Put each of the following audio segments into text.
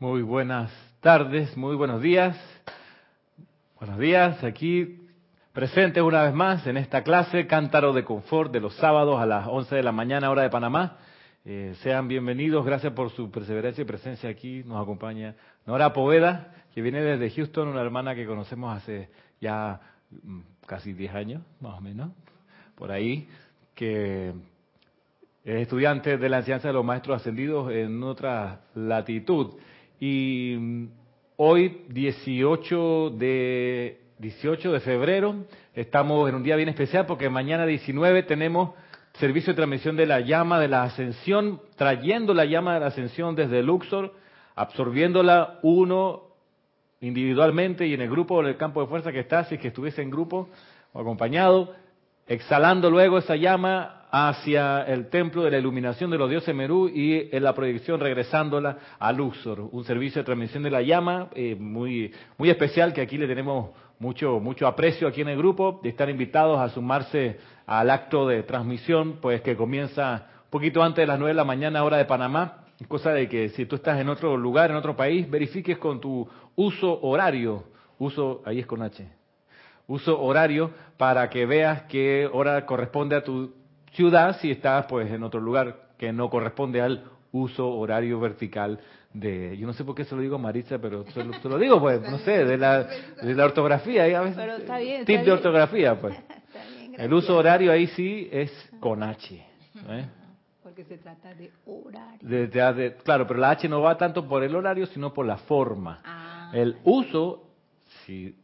Muy buenas tardes, muy buenos días. Buenos días, aquí presentes una vez más en esta clase Cántaro de Confort de los sábados a las 11 de la mañana, hora de Panamá. Eh, sean bienvenidos, gracias por su perseverancia y presencia aquí. Nos acompaña Nora Poveda, que viene desde Houston, una hermana que conocemos hace ya mm, casi 10 años, más o menos, por ahí, que es estudiante de la enseñanza de los maestros ascendidos en otra latitud. Y mm, hoy, 18 de, 18 de febrero, estamos en un día bien especial porque mañana 19 tenemos servicio de transmisión de la llama de la ascensión, trayendo la llama de la ascensión desde Luxor, absorbiéndola uno individualmente y en el grupo, en el campo de fuerza que está, si que estuviese en grupo o acompañado, exhalando luego esa llama hacia el templo de la iluminación de los dioses Merú y en la proyección regresándola a Luxor, un servicio de transmisión de la llama eh, muy muy especial que aquí le tenemos mucho mucho aprecio aquí en el grupo, de estar invitados a sumarse al acto de transmisión, pues que comienza un poquito antes de las nueve de la mañana hora de Panamá, cosa de que si tú estás en otro lugar, en otro país, verifiques con tu uso horario, uso ahí es con H, uso horario para que veas qué hora corresponde a tu ciudad si estás pues en otro lugar que no corresponde al uso horario vertical de yo no sé por qué se lo digo a Maritza pero se lo, digo pues no sé de la, de la ortografía a veces, pero está bien, tip de ortografía pues. El uso horario ahí sí es con H ¿eh? porque se trata de horario. De, de, claro pero la H no va tanto por el horario sino por la forma. Ah, el uso si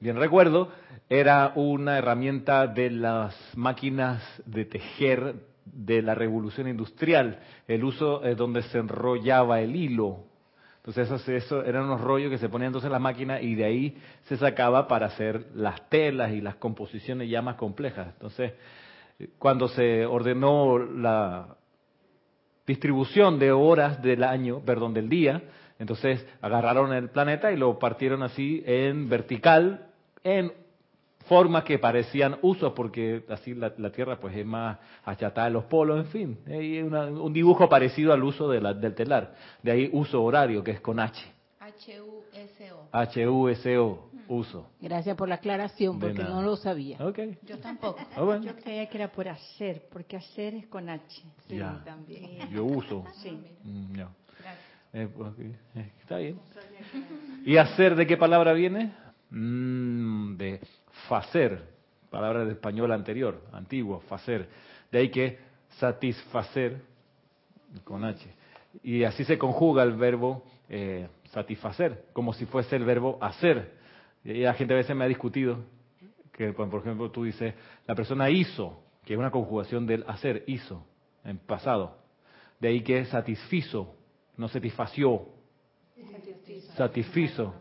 bien recuerdo, era una herramienta de las máquinas de tejer de la revolución industrial, el uso es donde se enrollaba el hilo. Entonces eso, eso eran unos rollos que se ponían entonces en la máquina y de ahí se sacaba para hacer las telas y las composiciones ya más complejas. Entonces, cuando se ordenó la distribución de horas del año, perdón, del día, entonces agarraron el planeta y lo partieron así en vertical en formas que parecían usos, porque así la, Tierra pues es más achatada en los polos, en fin, hay un dibujo parecido al uso del telar, de ahí uso horario, que es con H. H-U-S-O. H-U-S-O, uso. Gracias por la aclaración, porque no lo sabía. Okay. Yo tampoco. Oh, Yo creía que era por hacer, porque hacer es con H. Sí, ya. también. Yo uso. Sí. Mm, no. eh, eh, está bien. ¿Y hacer de qué palabra viene? Mm, de facer, palabra de español anterior, antiguo, facer. De ahí que satisfacer, con H. Y así se conjuga el verbo eh, satisfacer, como si fuese el verbo hacer. Y la gente a veces me ha discutido que, por ejemplo, tú dices, la persona hizo, que es una conjugación del hacer, hizo, en pasado. De ahí que satisfizo, no satisfació, satisfizo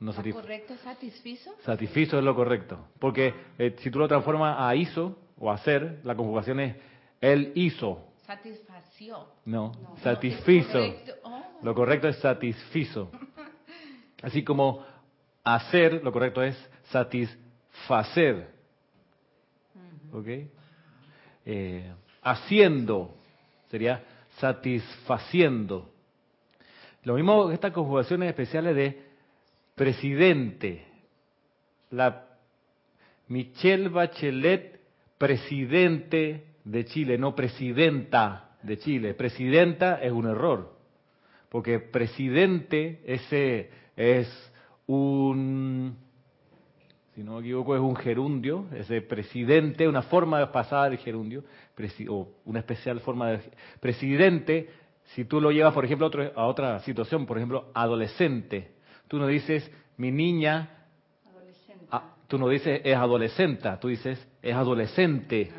no ¿Lo correcto satisfizo? Satisfizo es lo correcto. Porque eh, si tú lo transformas a hizo o hacer, la conjugación es él hizo. Satisfació. No, satisfizo. Oh. Lo correcto es satisfizo. Así como hacer, lo correcto es satisfacer. ¿Ok? Eh, haciendo sería satisfaciendo. Lo mismo estas conjugaciones especiales de presidente. La Michelle Bachelet, presidente de Chile, no presidenta de Chile. Presidenta es un error, porque presidente ese es un, si no me equivoco, es un gerundio, ese presidente, una forma pasada del gerundio, o una especial forma de presidente. Si tú lo llevas, por ejemplo, a otra situación, por ejemplo, adolescente, Tú no dices, mi niña, ah, tú no dices es adolescente, tú dices es adolescente.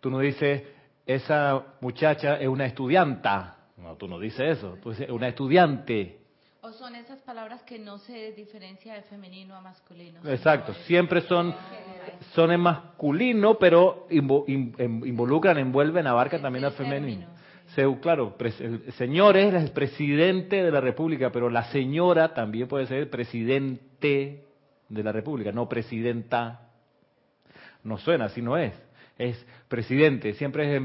Tú no dices, esa muchacha es una estudianta. No, tú no dices eso, tú dices una estudiante. O son esas palabras que no se diferencia de femenino a masculino. Exacto, siempre son son en masculino, pero involucran, envuelven, abarcan también al femenino claro, el señor es el presidente de la República, pero la señora también puede ser presidente de la República, no presidenta. No suena, así no es. es presidente, siempre es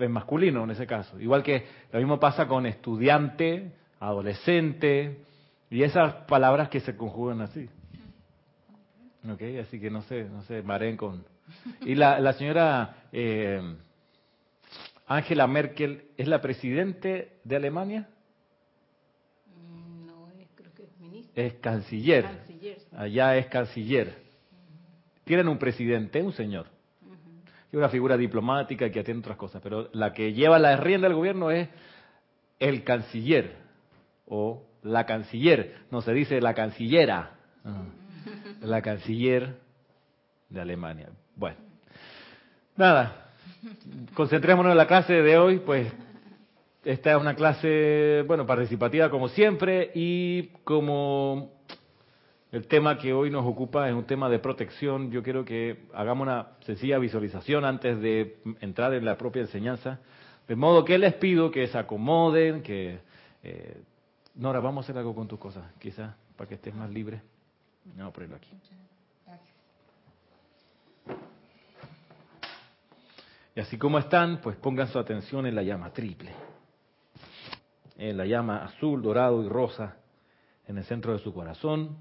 en, masculino en ese caso. Igual que lo mismo pasa con estudiante, adolescente, y esas palabras que se conjugan así. Ok, así que no sé, no sé, mareen con... Y la, la señora eh, Angela Merkel es la presidente de Alemania. No, es, creo que es ministra. Es canciller. Allá es canciller. Tienen un presidente, un señor. Es una figura diplomática que atiende otras cosas, pero la que lleva la rienda del gobierno es el canciller o la canciller. No se dice la cancillera. La canciller de Alemania. Bueno, nada, concentrémonos en la clase de hoy, pues esta es una clase, bueno, participativa como siempre y como el tema que hoy nos ocupa es un tema de protección, yo quiero que hagamos una sencilla visualización antes de entrar en la propia enseñanza, de modo que les pido que se acomoden, que... Eh, Nora, vamos a hacer algo con tus cosas, quizás, para que estés más libre. A ponerlo aquí. Y así como están, pues pongan su atención en la llama triple. En la llama azul, dorado y rosa en el centro de su corazón.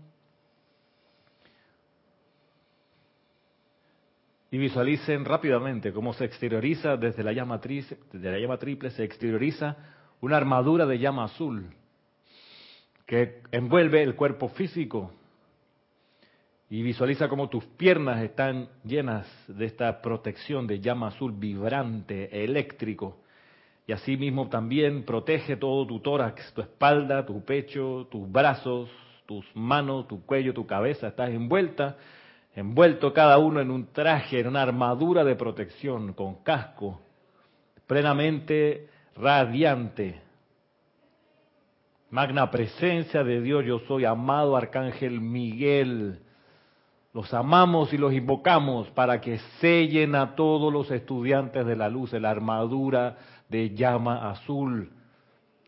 Y visualicen rápidamente cómo se exterioriza desde la llama, desde la llama triple, se exterioriza una armadura de llama azul que envuelve el cuerpo físico y visualiza cómo tus piernas están llenas de esta protección de llama azul vibrante, eléctrico. Y así mismo también protege todo tu tórax, tu espalda, tu pecho, tus brazos, tus manos, tu cuello, tu cabeza. Estás envuelta, envuelto cada uno en un traje, en una armadura de protección, con casco, plenamente radiante. Magna presencia de Dios, yo soy amado Arcángel Miguel los amamos y los invocamos para que sellen a todos los estudiantes de la luz en la armadura de llama azul.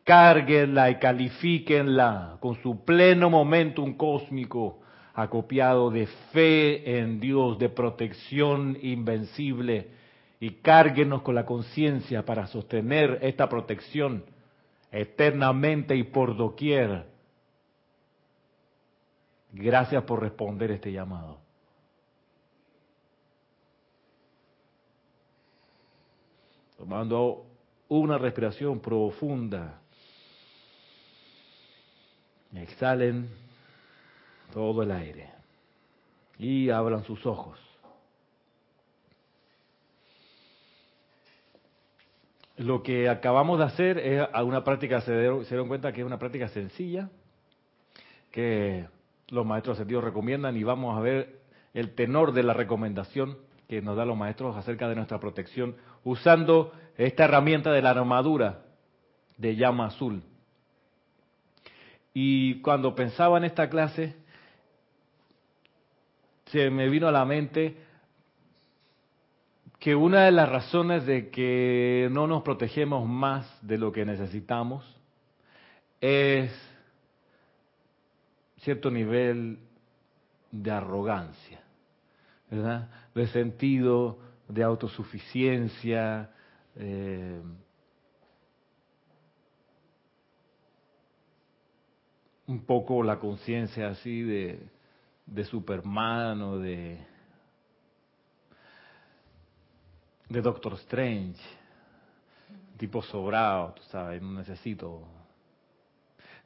Cárguenla y califíquenla con su pleno momentum cósmico, acopiado de fe en Dios, de protección invencible. Y cárguenos con la conciencia para sostener esta protección eternamente y por doquier Gracias por responder este llamado. Tomando una respiración profunda. Exhalen todo el aire y abran sus ojos. Lo que acabamos de hacer es una práctica, se dieron, cuenta que es una práctica sencilla, que los maestros sentidos recomiendan y vamos a ver el tenor de la recomendación que nos dan los maestros acerca de nuestra protección usando esta herramienta de la armadura de llama azul. Y cuando pensaba en esta clase, se me vino a la mente que una de las razones de que no nos protegemos más de lo que necesitamos es cierto nivel de arrogancia, ¿verdad? De sentido de autosuficiencia, eh, un poco la conciencia así de, de Superman o de, de Doctor Strange, tipo sobrado, tú sabes, no necesito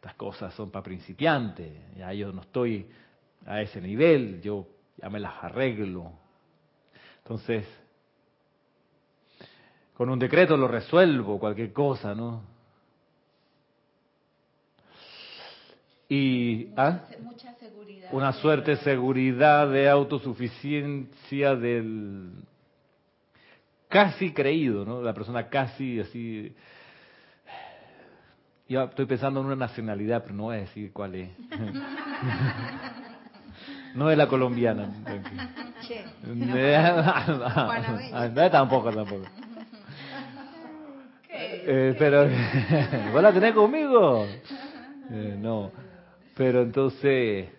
estas cosas son para principiantes, ya yo no estoy a ese nivel, yo ya me las arreglo. Entonces, con un decreto lo resuelvo, cualquier cosa, ¿no? Y ¿ah? Mucha seguridad. una suerte de seguridad, de autosuficiencia del casi creído, ¿no? La persona casi así yo estoy pensando en una nacionalidad, pero no voy a decir cuál es. no es la colombiana. Che. no, tampoco, tampoco. Eh, pero, ¿vos la tenés conmigo? Eh, no. Pero entonces,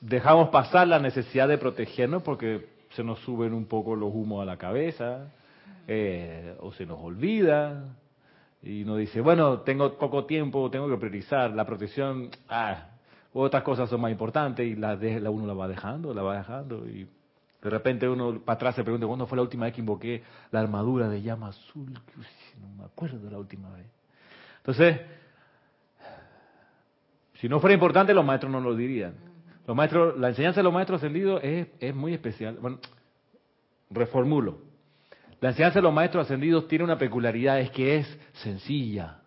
dejamos pasar la necesidad de protegernos porque se nos suben un poco los humos a la cabeza, eh, o se nos olvida, y nos dice, bueno, tengo poco tiempo, tengo que priorizar, la protección, ah, otras cosas son más importantes, y la, de, la uno la va dejando, la va dejando, y de repente uno para atrás se pregunta, ¿cuándo fue la última vez que invoqué la armadura de llama azul? No me acuerdo la última vez. Entonces, si no fuera importante, los maestros no lo dirían. Los maestros, la enseñanza de los maestros ascendidos es, es muy especial. Bueno, reformulo. La enseñanza de los maestros ascendidos tiene una peculiaridad, es que es sencilla.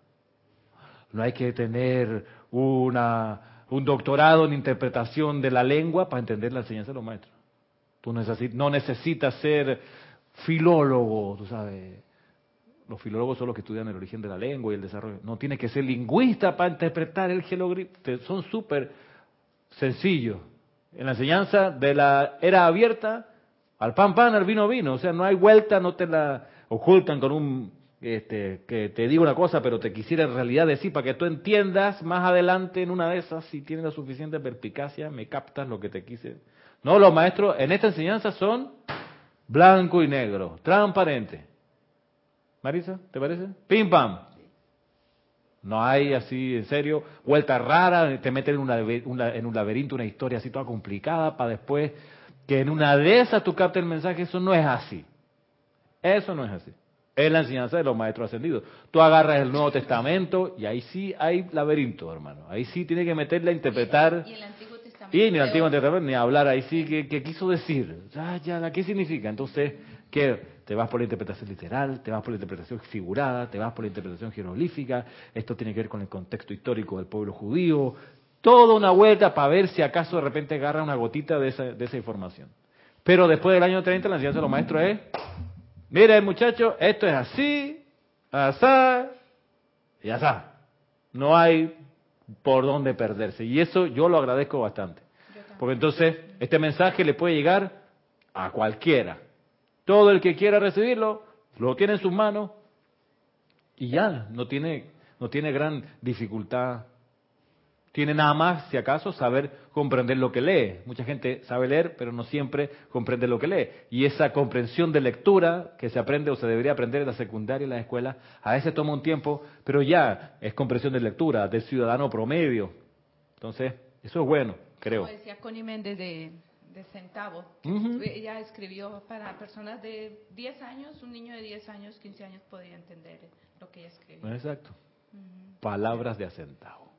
No hay que tener una, un doctorado en interpretación de la lengua para entender la enseñanza de los maestros. Tú no necesitas ser filólogo, tú sabes. Los filólogos son los que estudian el origen de la lengua y el desarrollo. No tienes que ser lingüista para interpretar el jeroglífico. Son súper sencillos. En la enseñanza de la era abierta, al pan pan, al vino vino. O sea, no hay vuelta, no te la ocultan con un, este, que te digo una cosa, pero te quisiera en realidad decir para que tú entiendas más adelante en una de esas, si tienes la suficiente perspicacia, me captas lo que te quise. No, los maestros en esta enseñanza son blanco y negro, transparente. Marisa, ¿te parece? Pim pam. No hay así, en serio, vuelta rara, te meten en, un laberinto, una historia así toda complicada para después que en una de esas tú captes el mensaje. Eso no es así. Eso no es así. Es la enseñanza de los maestros ascendidos. Tú agarras el Nuevo Testamento y ahí sí hay laberinto, hermano. Ahí sí tiene que meterle a interpretar. Y, el Antiguo Testamento. Y en el Antiguo Testamento ni hablar. Ahí sí, ¿qué, quiso decir? Ya, ya, ¿qué significa? Entonces, ¿qué? Te vas por la interpretación literal, te vas por la interpretación figurada, te vas por la interpretación jeroglífica, esto tiene que ver con el contexto histórico del pueblo judío, toda una vuelta para ver si acaso de repente agarra una gotita de esa, de esa información. Pero después del año 30 la enseñanza de los maestros es, mire muchacho, esto es así, asá y asá. No hay por dónde perderse. Y eso yo lo agradezco bastante. Porque entonces este mensaje le puede llegar a cualquiera. Todo el que quiera recibirlo, lo tiene en sus manos y ya, no tiene, no tiene gran dificultad. Tiene nada más, si acaso, saber comprender lo que lee. Mucha gente sabe leer, pero no siempre comprende lo que lee. Y esa comprensión de lectura que se aprende o se debería aprender en la secundaria y en la escuela, a veces toma un tiempo, pero ya es comprensión de lectura del ciudadano promedio. Entonces, eso es bueno, creo. Como decía Connie Méndez de, de centavos. Ella escribió para personas de 10 años, un niño de 10 años, 15 años podía entender lo que ella escribió. Exacto. Palabras de a centavo.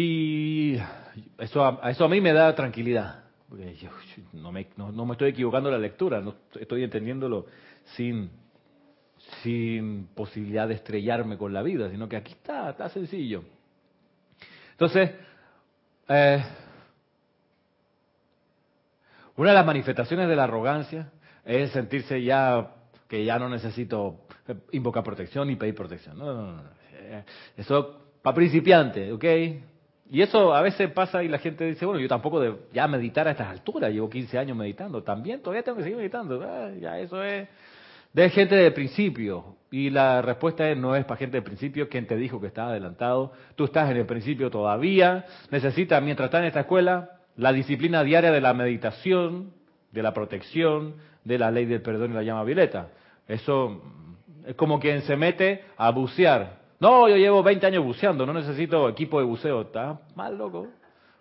Y eso a, eso a mí me da tranquilidad. Porque yo, no, me, no, me estoy equivocando la lectura, no estoy entendiéndolo sin, sin posibilidad de estrellarme con la vida, sino que aquí está, está sencillo. Entonces, eh, una de las manifestaciones de la arrogancia es sentirse ya que ya no necesito invocar protección ni pedir protección. No, no, no. Eso para principiantes, ¿ok? Y eso a veces pasa y la gente dice, bueno, yo tampoco de ya meditar a estas alturas, llevo 15 años meditando, también todavía tengo que seguir meditando. Ah, ya eso es de gente de principio. Y la respuesta es no es para gente de principio, quien te dijo que estaba adelantado, tú estás en el principio todavía, necesitas, mientras estás en esta escuela, la disciplina diaria de la meditación, de la protección, de la ley del perdón y la llama violeta. Eso es como quien se mete a bucear. No, yo llevo 20 años buceando, no necesito equipo de buceo. Está mal, loco.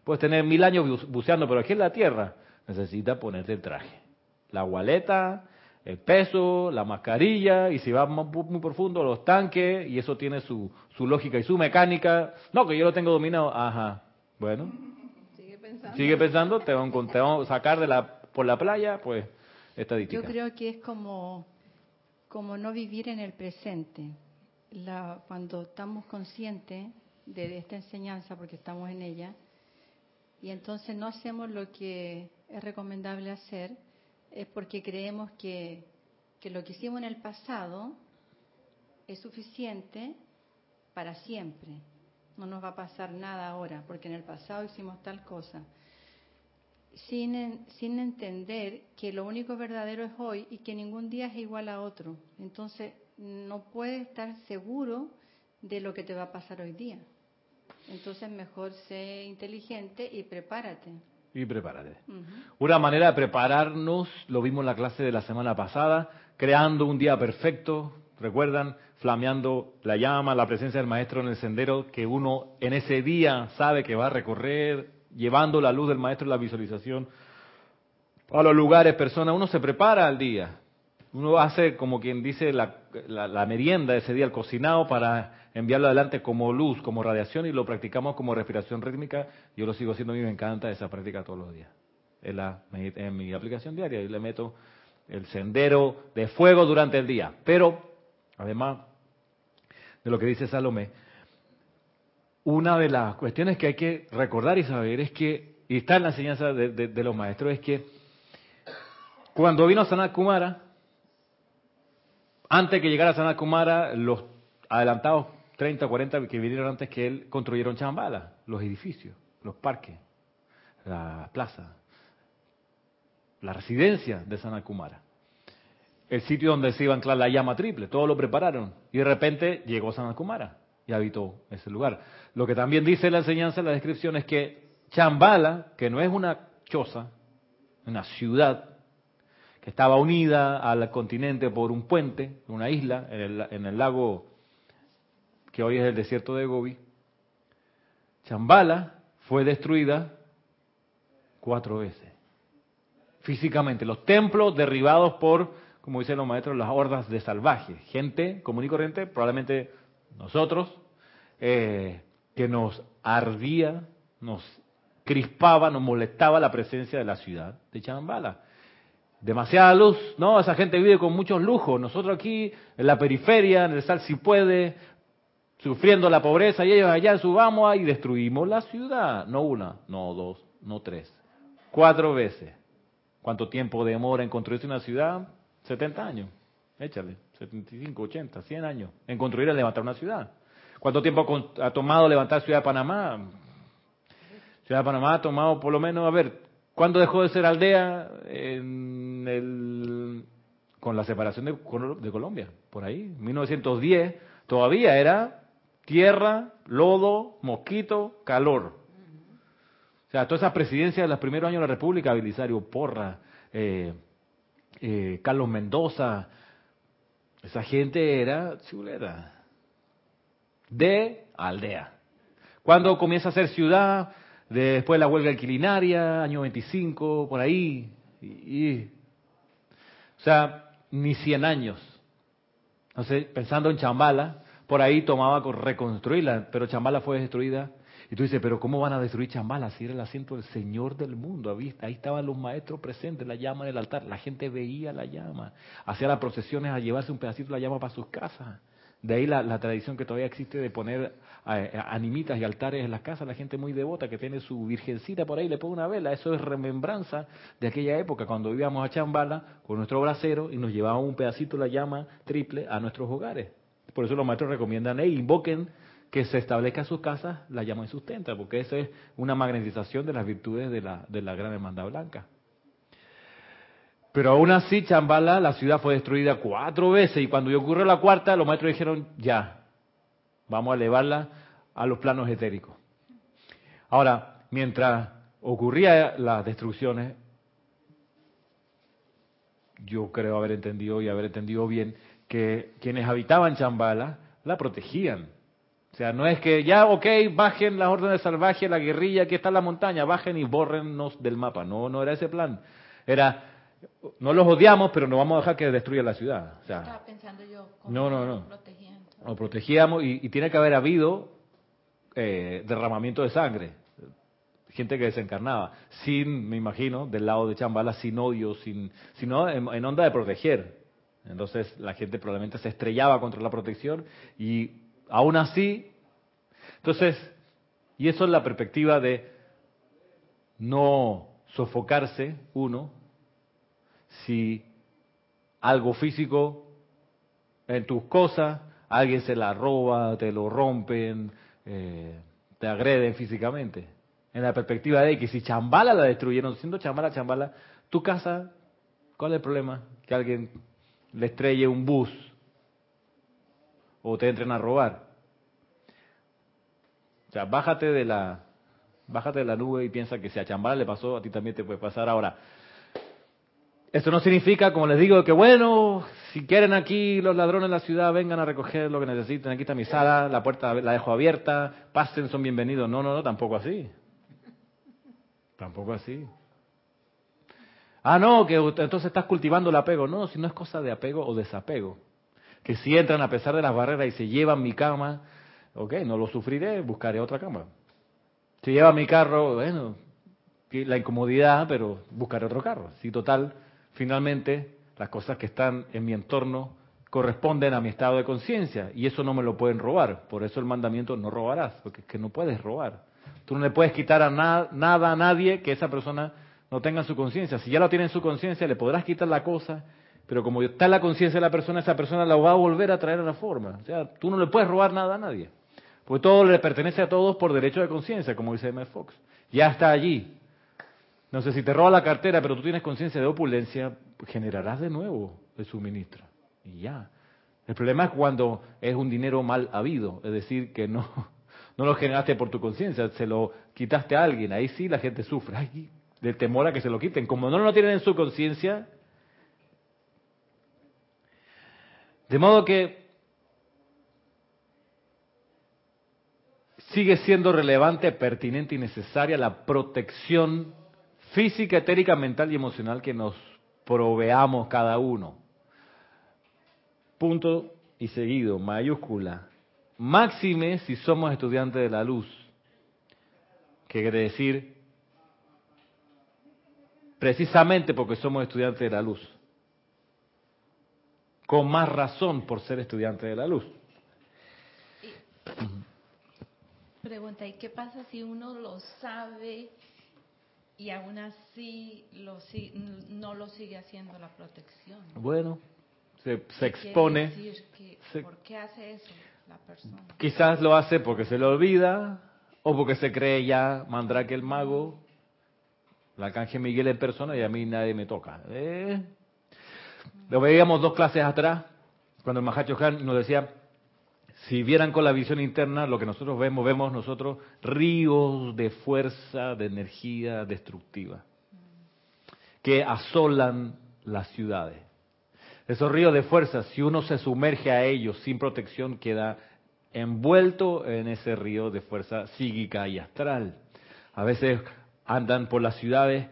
Puedes tener mil años buceando, pero aquí en la tierra necesitas ponerte el traje. La gualeta, el peso, la mascarilla, y si va muy profundo, los tanques, y eso tiene su, su lógica y su mecánica. No, que yo lo tengo dominado. Ajá. Bueno, Sigue pensando, te vamos, a sacar de la, por la playa, pues, estadística. Yo creo que es como, como no vivir en el presente. La, cuando estamos conscientes de esta enseñanza, porque estamos en ella, y entonces no hacemos lo que es recomendable hacer, es porque creemos que, que lo que hicimos en el pasado es suficiente para siempre no nos va a pasar nada ahora, porque en el pasado hicimos tal cosa, sin, sin entender que lo único verdadero es hoy y que ningún día es igual a otro. Entonces, no puedes estar seguro de lo que te va a pasar hoy día. Entonces, mejor sé inteligente y prepárate. y prepárate. Una manera de prepararnos, lo vimos en la clase de la semana pasada, creando un día perfecto, recuerdan, flameando la llama, la presencia del maestro en el sendero que uno en ese día sabe que va a recorrer, llevando la luz del maestro en la visualización a los lugares, personas, uno se prepara al día. Uno hace, como quien dice, la, la, merienda ese día, el cocinado, para enviarlo adelante como luz, como radiación, y lo practicamos como respiración rítmica. Yo lo sigo haciendo, a mí me encanta esa práctica todos los días. En, la, en mi aplicación diaria, y le meto el sendero de fuego durante el día. Pero, además de lo que dice Salomé, una de las cuestiones que hay que recordar y saber es que, y está en la enseñanza de, los maestros, es que cuando vino Sanat Kumara, antes que llegara Sanat Kumara, los adelantados 30 40 que vinieron antes que él construyeron Chambala, los edificios, los parques, las plazas, la residencia de Sanat Kumara el sitio donde se iba a anclar la llama triple, todo lo prepararon. Y de repente llegó San Kumara y habitó ese lugar. Lo que también dice la enseñanza, la descripción, es que Chambala, que no es una choza, una ciudad, estaba unida al continente por un puente, una isla, en el, en el lago que hoy es el desierto de Gobi, Chambala fue destruida cuatro veces. Físicamente, los templos derribados por como dicen los maestros, las hordas de salvajes, gente común y corriente, probablemente nosotros, eh, que nos ardía, nos crispaba, nos molestaba la presencia de la ciudad de Chambala. Demasiada luz, no, esa gente vive con muchos lujos, nosotros aquí en la periferia, en el sal si puede, sufriendo la pobreza y ellos allá subamos y destruimos la ciudad, no una, no dos, no tres, cuatro veces. ¿Cuánto tiempo demora en construirse una ciudad? 70 años, échale, 75, 80, 100 años en construir y levantar una ciudad. ¿Cuánto tiempo ha tomado levantar Ciudad de Panamá? Ciudad de Panamá ha tomado por lo menos, a ver, ¿cuándo dejó de ser aldea en el, con la separación de, de Colombia? Por ahí, 1910, todavía era tierra, lodo, mosquito, calor. O sea, todas esas presidencias de los primeros años de la República, Belisario Porra, eh, eh, Carlos Mendoza, esa gente era chuleta, de aldea. Cuando comienza a ser ciudad, después la huelga alquilinaria, año 25, por ahí, y, o sea, ni 100 años. Entonces, pensando en Chambala, por ahí tomaba con reconstruirla, pero Chambala fue destruida y tú dices, pero ¿cómo van a destruir Chambala si era el asiento del Señor del mundo? Ahí, estaban los maestros presentes, la llama en el altar, la gente veía la llama, hacía las procesiones a llevarse un pedacito de la llama para sus casas. De ahí la, tradición que todavía existe de poner animitas y altares en las casas, la gente muy devota que tiene su virgencita por ahí, le pone una vela, eso es remembranza de aquella época cuando íbamos a Chambala con nuestro brasero y nos llevábamos un pedacito de la llama triple a nuestros hogares. Por eso los maestros recomiendan, hey, invoquen que se establezca en sus casas la llama y sustenta, porque esa es una magnetización de las virtudes de la, de la gran hermandad blanca. Pero aún así, Chambala, la ciudad fue destruida cuatro veces y cuando ocurrió la cuarta, los maestros dijeron, ya, vamos a elevarla a los planos etéricos. Ahora, mientras ocurría las destrucciones, yo creo haber entendido y haber entendido bien que quienes habitaban Chambala la protegían o sea, no es que ya, ok, bajen las órdenes salvajes, la guerrilla, aquí está la montaña, bajen y bórrennos del mapa. No, no era ese plan. Era, no los odiamos, pero no vamos a dejar que destruya la ciudad. O sea, Estaba pensando yo, no, no, no. Lo protegíamos y, tiene que haber habido eh, derramamiento de sangre. Gente que desencarnaba, sin, me imagino, del lado de Chambala, sin odio, sin, sino en, en onda de proteger. Entonces la gente probablemente se estrellaba contra la protección y aún así, entonces, y eso es la perspectiva de no sofocarse uno si algo físico en tus cosas, alguien se la roba, te lo rompen, eh, te agreden físicamente. En la perspectiva de que si Chambala la destruyeron, siendo Chambala, Chambala, tu casa, ¿cuál es el problema? Que alguien le estrelle un bus o te entren a robar. O sea, bájate de la Bájate de la nube y piensa que si a Chambala le pasó, a ti también te puede pasar. Ahora, esto no significa, como les digo, que bueno, si quieren aquí los ladrones en la ciudad, vengan a recoger lo que necesiten. Aquí está mi sala, la puerta la dejo abierta, pasen, son bienvenidos. No, no, no, tampoco así. Tampoco así. Ah, no, que entonces estás cultivando el apego. No, si no es cosa de apego o desapego. Que si entran a pesar de las barreras y se llevan mi cama, ok, no lo sufriré, buscaré otra cama. Si lleva mi carro, bueno, la incomodidad, pero buscaré otro carro. Si total, finalmente, las cosas que están en mi entorno corresponden a mi estado de conciencia y eso no me lo pueden robar. Por eso el mandamiento no robarás, porque es que no puedes robar. Tú no le puedes quitar a nada a nadie que esa persona no tenga su conciencia. Si ya lo tiene en su conciencia, le podrás quitar la cosa, pero como está en la conciencia de la persona, esa persona la va a volver a traer a la forma. O sea, tú no le puedes robar nada a nadie. Porque todo le pertenece a todos por derecho de conciencia, como dice M. Fox. Ya está allí. No sé si te roba la cartera, pero tú tienes conciencia de opulencia, generarás de nuevo el suministro. Y ya. El problema es cuando es un dinero mal habido, es decir, que no, no lo generaste por tu conciencia, se lo quitaste a alguien. Ahí sí la gente sufre, Ay, del temor a que se lo quiten. Como no lo tienen en su conciencia. De modo que sigue siendo relevante, pertinente y necesaria la protección física, etérica, mental y emocional que nos proveamos cada uno. Punto y seguido, mayúscula. Máxime si somos estudiantes de la luz. ¿Qué quiere decir? Precisamente porque somos estudiantes de la luz. Con más razón por ser estudiantes de la luz. Pregunta, ¿y qué pasa si uno lo sabe y aún así lo, no lo sigue haciendo la protección? Bueno, se, expone. ¿Por qué hace eso la persona? Quizás lo hace porque se le olvida o porque se cree ya que el mago, la canje Miguel en persona y a mí nadie me toca. ¿Eh? Lo veíamos dos clases atrás, cuando el Mahacho Khan nos decía, si vieran con la visión interna lo que nosotros vemos, vemos nosotros ríos de fuerza, de energía destructiva, que asolan las ciudades. Esos ríos de fuerza, si uno se sumerge a ellos sin protección, queda envuelto en ese río de fuerza psíquica y astral. A veces andan por las ciudades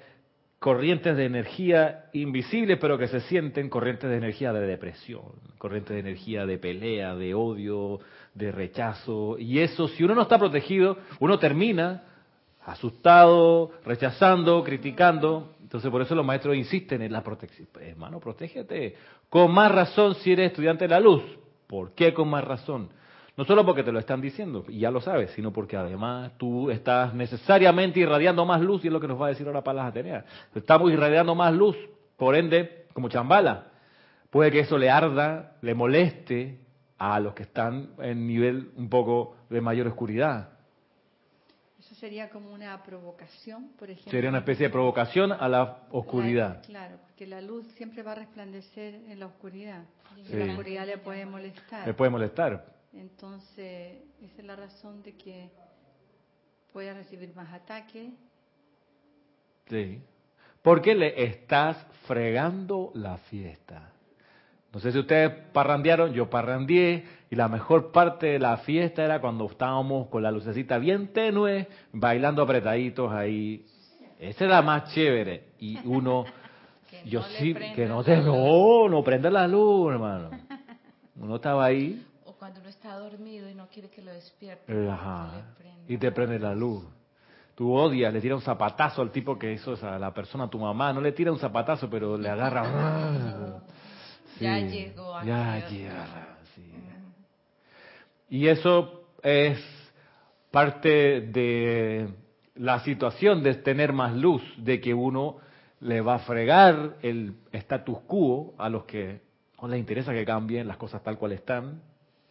corrientes de energía invisibles, pero que se sienten corrientes de energía de depresión, corrientes de energía de pelea, de odio, de rechazo. Y eso, si uno no está protegido, uno termina asustado, rechazando, criticando. Entonces, por eso los maestros insisten en la protección. Hermano, protégete. Con más razón si eres estudiante de la luz. ¿Por qué con más razón? No solo porque te lo están diciendo, y ya lo sabes, sino porque además tú estás necesariamente irradiando más luz, y es lo que nos va a decir ahora Palas Atenea. Estamos irradiando más luz, por ende, como chambala. Puede que eso le arda, le moleste a los que están en nivel un poco de mayor oscuridad. Eso sería como una provocación, por ejemplo. Sería una especie de provocación a la oscuridad. claro, porque la luz siempre va a resplandecer en la oscuridad. Y la oscuridad le puede molestar. Le puede molestar. Entonces, esa es la razón de que pueda recibir más ataques. Sí. Porque le estás fregando la fiesta. No sé si ustedes parrandearon, yo parrandeé y la mejor parte de la fiesta era cuando estábamos con la lucecita bien tenue, bailando apretaditos ahí. Esa era más chévere. Y uno, yo sí, que no te, no, no prenda la luz, hermano. Uno estaba ahí cuando uno está dormido y no quiere que lo despierte. Y te prende la luz. Tú odias, le tira un zapatazo al tipo que hizo a la persona, a tu mamá. No le tira un zapatazo, pero le agarra. ya llegó. Ya llega. Y eso es parte de la situación de tener más luz, de que uno le va a fregar el status quo a los que no les interesa que cambien las cosas tal cual están,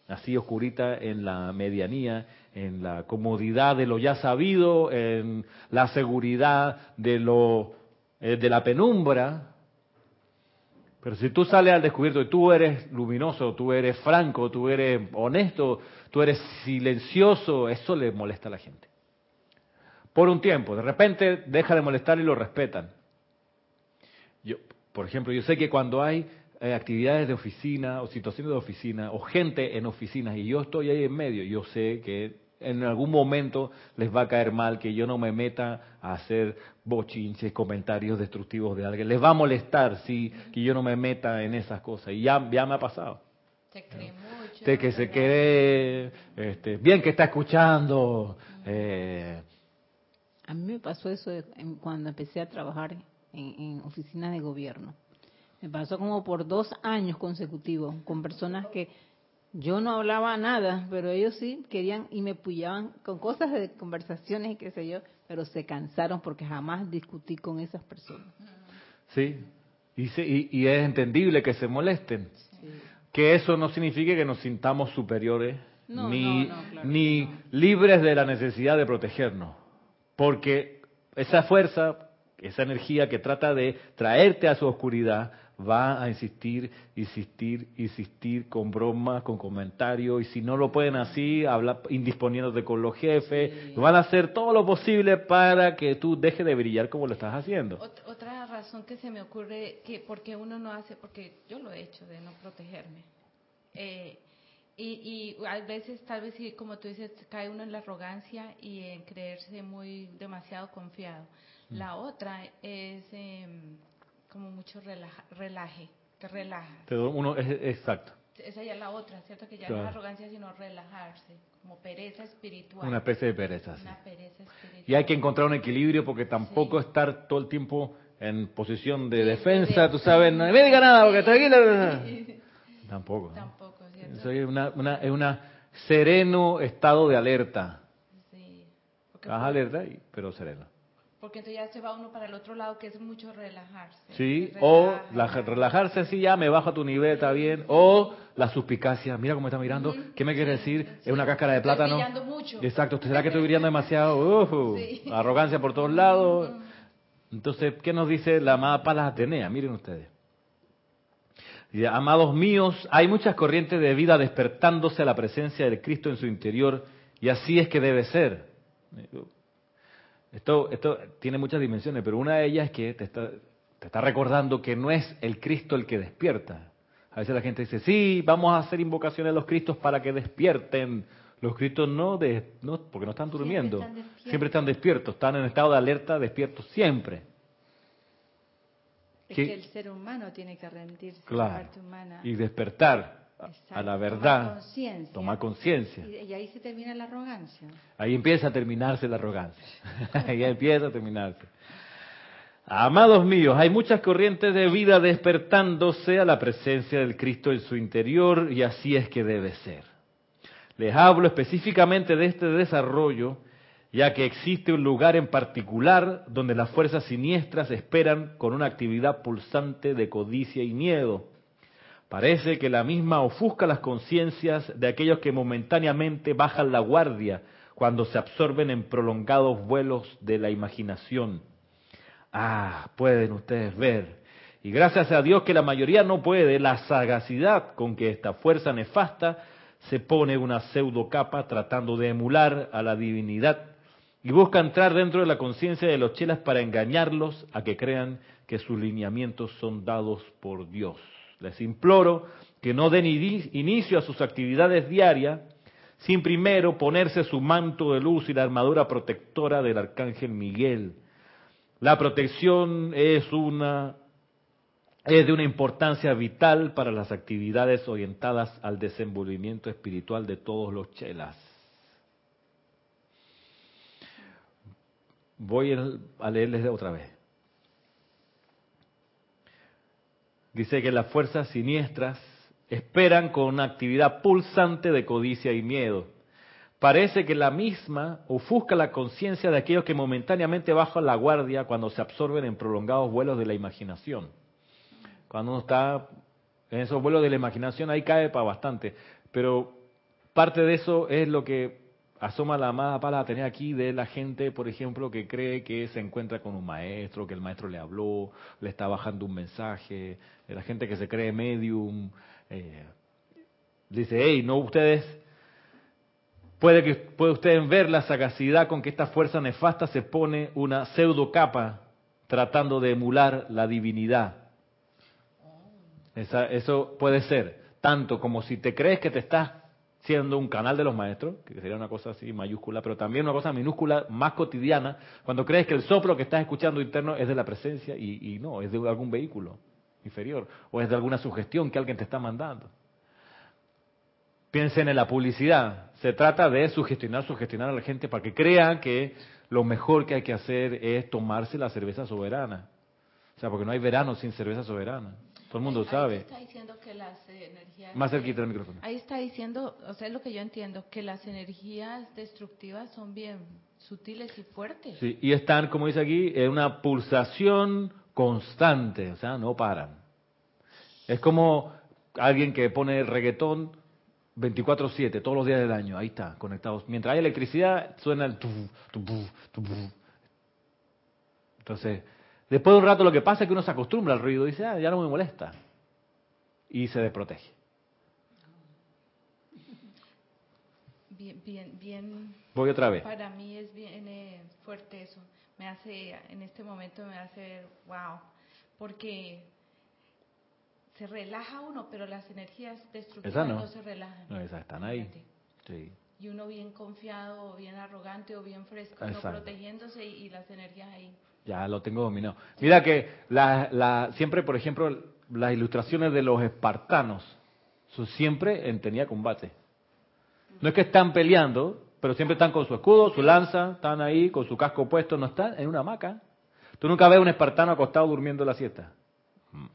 así oscurita en la medianía, en la comodidad de lo ya sabido, en la seguridad de lo eh, de la penumbra. Pero si tú sales al descubierto y tú eres luminoso, tú eres franco, tú eres honesto, tú eres silencioso, eso le molesta a la gente. por un tiempo. De repente deja de molestar y lo respetan. Yo, por ejemplo, yo sé que cuando hay actividades de oficina o situaciones de oficina o gente en oficinas y yo estoy ahí en medio, yo sé que en algún momento les va a caer mal que yo no me meta a hacer bochinches, comentarios destructivos de alguien. Les va a molestar, sí, que yo no me meta en esas cosas. Y ya, ya me ha pasado. Se cree mucho. De que se cree, este, bien que está escuchando. Eh, A mí me pasó eso cuando empecé a trabajar en, en oficinas de gobierno. Me pasó como por dos años consecutivos con personas que yo no hablaba nada, pero ellos sí querían y me pullaban con cosas de conversaciones y qué sé yo, pero se cansaron porque jamás discutí con esas personas. sí, y, se- y- y es entendible que se molesten. Que eso no signifique que nos sintamos superiores No, ni, no, no, claro ni libres de la necesidad de protegernos. Porque esa fuerza, esa energía que trata de traerte a su oscuridad, va a insistir, insistir, insistir con bromas, con comentarios, y si no lo pueden así, hablar indisponiéndote con los jefes, van a hacer todo lo posible para que tú dejes de brillar como lo estás haciendo. Ot- otra razón que se me ocurre que porque uno no hace, porque yo lo he hecho de no protegerme. Eh, y, y a veces, tal vez, como tú dices, cae uno en la arrogancia y en creerse muy demasiado confiado. La otra es em, como mucho relaja- relaje, te relaja. Te do- Uno es exacto, Esa ya es la otra, ¿cierto? Que ya Claro. no es arrogancia, sino relajarse, como pereza espiritual. una especie de pereza. sí. Una pereza espiritual. Y hay que encontrar un equilibrio porque tampoco Sí. estar todo el tiempo en posición de Sí, defensa, de- tú sabes, no me diga nada porque tranquilo. Tampoco. ¿no? Tampoco, ¿cierto? Eso es una, una, es una sereno estado de alerta. Sí. Estás alerta, y- pero sereno. Porque entonces ya se va uno para el otro lado, que es mucho relajarse. Sí, o la- relajarse así ya, me bajo a tu nivel, está bien. O la suspicacia, mira cómo está mirando, ¿qué me quiere decir? Es una cáscara de Estoy plátano. brillando mucho. Exacto, ¿será que estoy brillando demasiado? Uf, Sí. Arrogancia por todos lados. Entonces, ¿qué nos dice la amada Palas Atenea? Miren ustedes. Dice, amados míos, hay muchas corrientes de vida despertándose a la presencia del Cristo en su interior y así es que debe ser. Esto, esto tiene muchas dimensiones, pero una de ellas es que te está, te está recordando que no es el Cristo el que despierta. A veces la gente dice, sí, vamos a hacer invocaciones a los Cristos para que despierten. Los Cristos no, de, no porque no están Siempre durmiendo. están. Siempre están despiertos, están en estado de alerta, despiertos siempre. Es ¿Qué? que el ser humano tiene que rendirse a la Claro. parte humana. Y despertar a- la verdad, tomar conciencia. Y, y ahí se termina la arrogancia. Ahí empieza a terminarse la arrogancia. Ahí empieza a terminarse. Amados míos, hay muchas corrientes de vida despertándose a la presencia del Cristo en su interior y así es que debe ser. Les hablo específicamente de este desarrollo, ya que existe un lugar en particular donde las fuerzas siniestras esperan con una actividad pulsante de codicia y miedo. Parece que la misma ofusca las conciencias de aquellos que momentáneamente bajan la guardia cuando se absorben en prolongados vuelos de la imaginación. Ah, pueden ustedes ver. Y gracias a Dios que la mayoría no puede, la sagacidad con que esta fuerza nefasta se pone una pseudo capa tratando de emular a la divinidad y busca entrar dentro de la conciencia de los chelas para engañarlos a que crean que sus lineamientos son dados por Dios. Les imploro que no den ini- inicio a sus actividades diarias sin primero ponerse su manto de luz y la armadura protectora del arcángel Miguel. La protección es de una importancia vital para las actividades orientadas al desenvolvimiento espiritual de todos los chelas. Voy a leerles otra vez. Dice que las fuerzas siniestras esperan con una actividad pulsante de codicia y miedo. Parece que la misma ofusca la conciencia de aquellos que momentáneamente bajan la guardia cuando se absorben en prolongados vuelos de la imaginación. Cuando uno está en esos vuelos de la imaginación, ahí cae para bastante. Pero parte de eso es lo que asoma la amada pala a tener aquí de la gente, por ejemplo, que cree que se encuentra con un maestro, que el maestro le habló, le está bajando un mensaje, de la gente que se cree medium. eh, dice, hey, no ustedes Puede que puede usted ver la sagacidad con que esta fuerza nefasta se pone una pseudo capa tratando de emular la divinidad. Eso puede ser tanto como si te crees que te estás siendo un canal de los maestros, que sería una cosa así mayúscula, pero también una cosa minúscula más cotidiana, cuando crees que el soplo que estás escuchando interno es de la presencia y, y no, es de algún vehículo inferior o es de alguna sugestión que alguien te está mandando. Piensen en la publicidad. Se trata de sugestionar, sugestionar a la gente para que crean que lo mejor que hay que hacer es tomarse la cerveza soberana. O sea, porque no hay verano sin cerveza soberana. Todo el mundo Ahí- ahí sabe. está diciendo que las energías... Más cerquita del micrófono. Ahí está diciendo, o sea, es lo que yo entiendo, que las energías destructivas son bien sutiles y fuertes. Sí, y están, como dice aquí, en una pulsación constante, o sea, no paran. Es como alguien que pone el reggaetón 24/7, todos los días del año, ahí está, conectados. Mientras hay electricidad, suena el... Entonces, después de un rato lo que pasa es que uno se acostumbra al ruido y dice, ah, ya no me molesta. Y se desprotege. Bien, bien, bien. Voy otra vez. Para mí es bien eh, fuerte eso. Me hace, en este momento me hace ver, wow, porque se relaja uno, pero las energías destructivas no. no. se relajan. No, esas están ahí. Sí. Y uno bien confiado, o bien arrogante, o bien fresco, Exacto. protegiéndose y, y las energías ahí. Ya lo tengo dominado. Mira que la, la, siempre, por ejemplo, las ilustraciones de los espartanos son siempre en tenía combate. No es que están peleando, pero siempre están con su escudo, su lanza, están ahí con su casco puesto, no están en una hamaca. Tú nunca ves un espartano acostado durmiendo la siesta. Mm.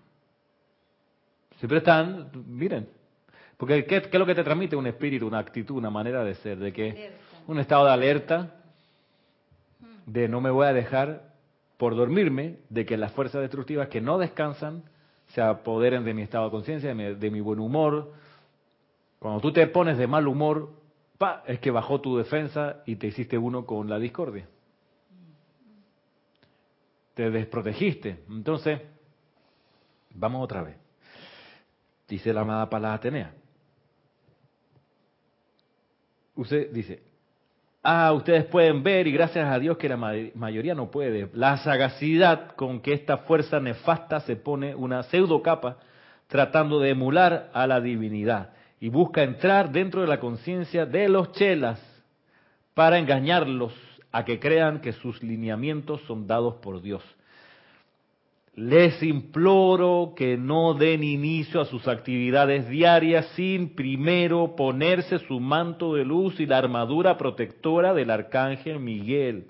Siempre están, miren, porque ¿qué, qué es lo que te transmite un espíritu, una actitud, una manera de ser? De que Alerta. un estado de alerta, de no me voy a dejar por dormirme, de que las fuerzas destructivas que no descansan se apoderen de mi estado de conciencia, de mi, buen humor. Cuando tú te pones de mal humor, pa, es que bajó tu defensa y te hiciste uno con la discordia. Te desprotegiste. Entonces, vamos otra vez. Dice la amada Palas Atenea. Usted dice, ah, ustedes pueden ver, y gracias a Dios que la ma- mayoría no puede, la sagacidad con que esta fuerza nefasta se pone una pseudo capa tratando de emular a la divinidad y busca entrar dentro de la conciencia de los chelas para engañarlos a que crean que sus lineamientos son dados por Dios. Les imploro que no den inicio a sus actividades diarias sin primero ponerse su manto de luz y la armadura protectora del arcángel Miguel.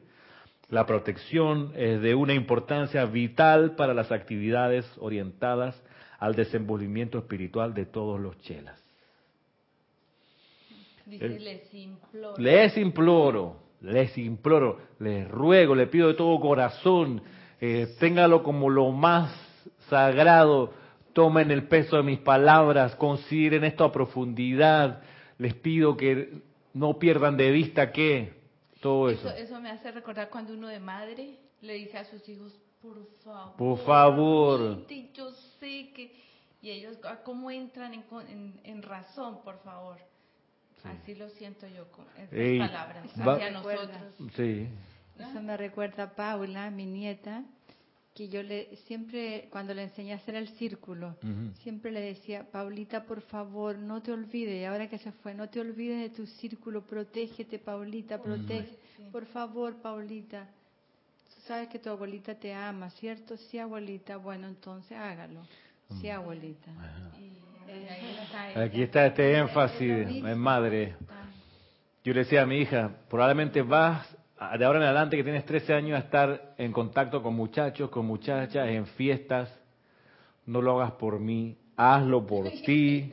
La protección es de una importancia vital para las actividades orientadas al desenvolvimiento espiritual de todos los chelas. Dice, les imploro. Les imploro, les imploro, les ruego, le pido de todo corazón, eh, téngalo como lo más sagrado, tomen el peso de mis palabras, consideren esto a profundidad, les pido que no pierdan de vista que todo eso. Eso, eso me hace recordar cuando uno de madre le dice a sus hijos, por favor. Por favor. yo sé que... Y ellos, ah, ¿cómo entran en, en- en razón, por favor? Así lo siento yo con esas Ey, palabras va- hacia nosotros. Sí, Eso me recuerda a Paula, mi nieta, que yo le siempre, cuando le enseñé a hacer el círculo, siempre le decía, Paulita, por favor, no te olvides, ahora que se fue, no te olvides de tu círculo, protégete, Paulita, protege. Por favor, Paulita. Tú sabes que tu abuelita te ama, ¿cierto? Sí, abuelita. Bueno, entonces hágalo. Sí, abuelita. Aquí está este énfasis en madre. Yo le decía a mi hija, probablemente vas a- de ahora en adelante que tienes 13 años a estar en contacto con muchachos, con muchachas, en fiestas. No lo hagas por mí, hazlo por ti,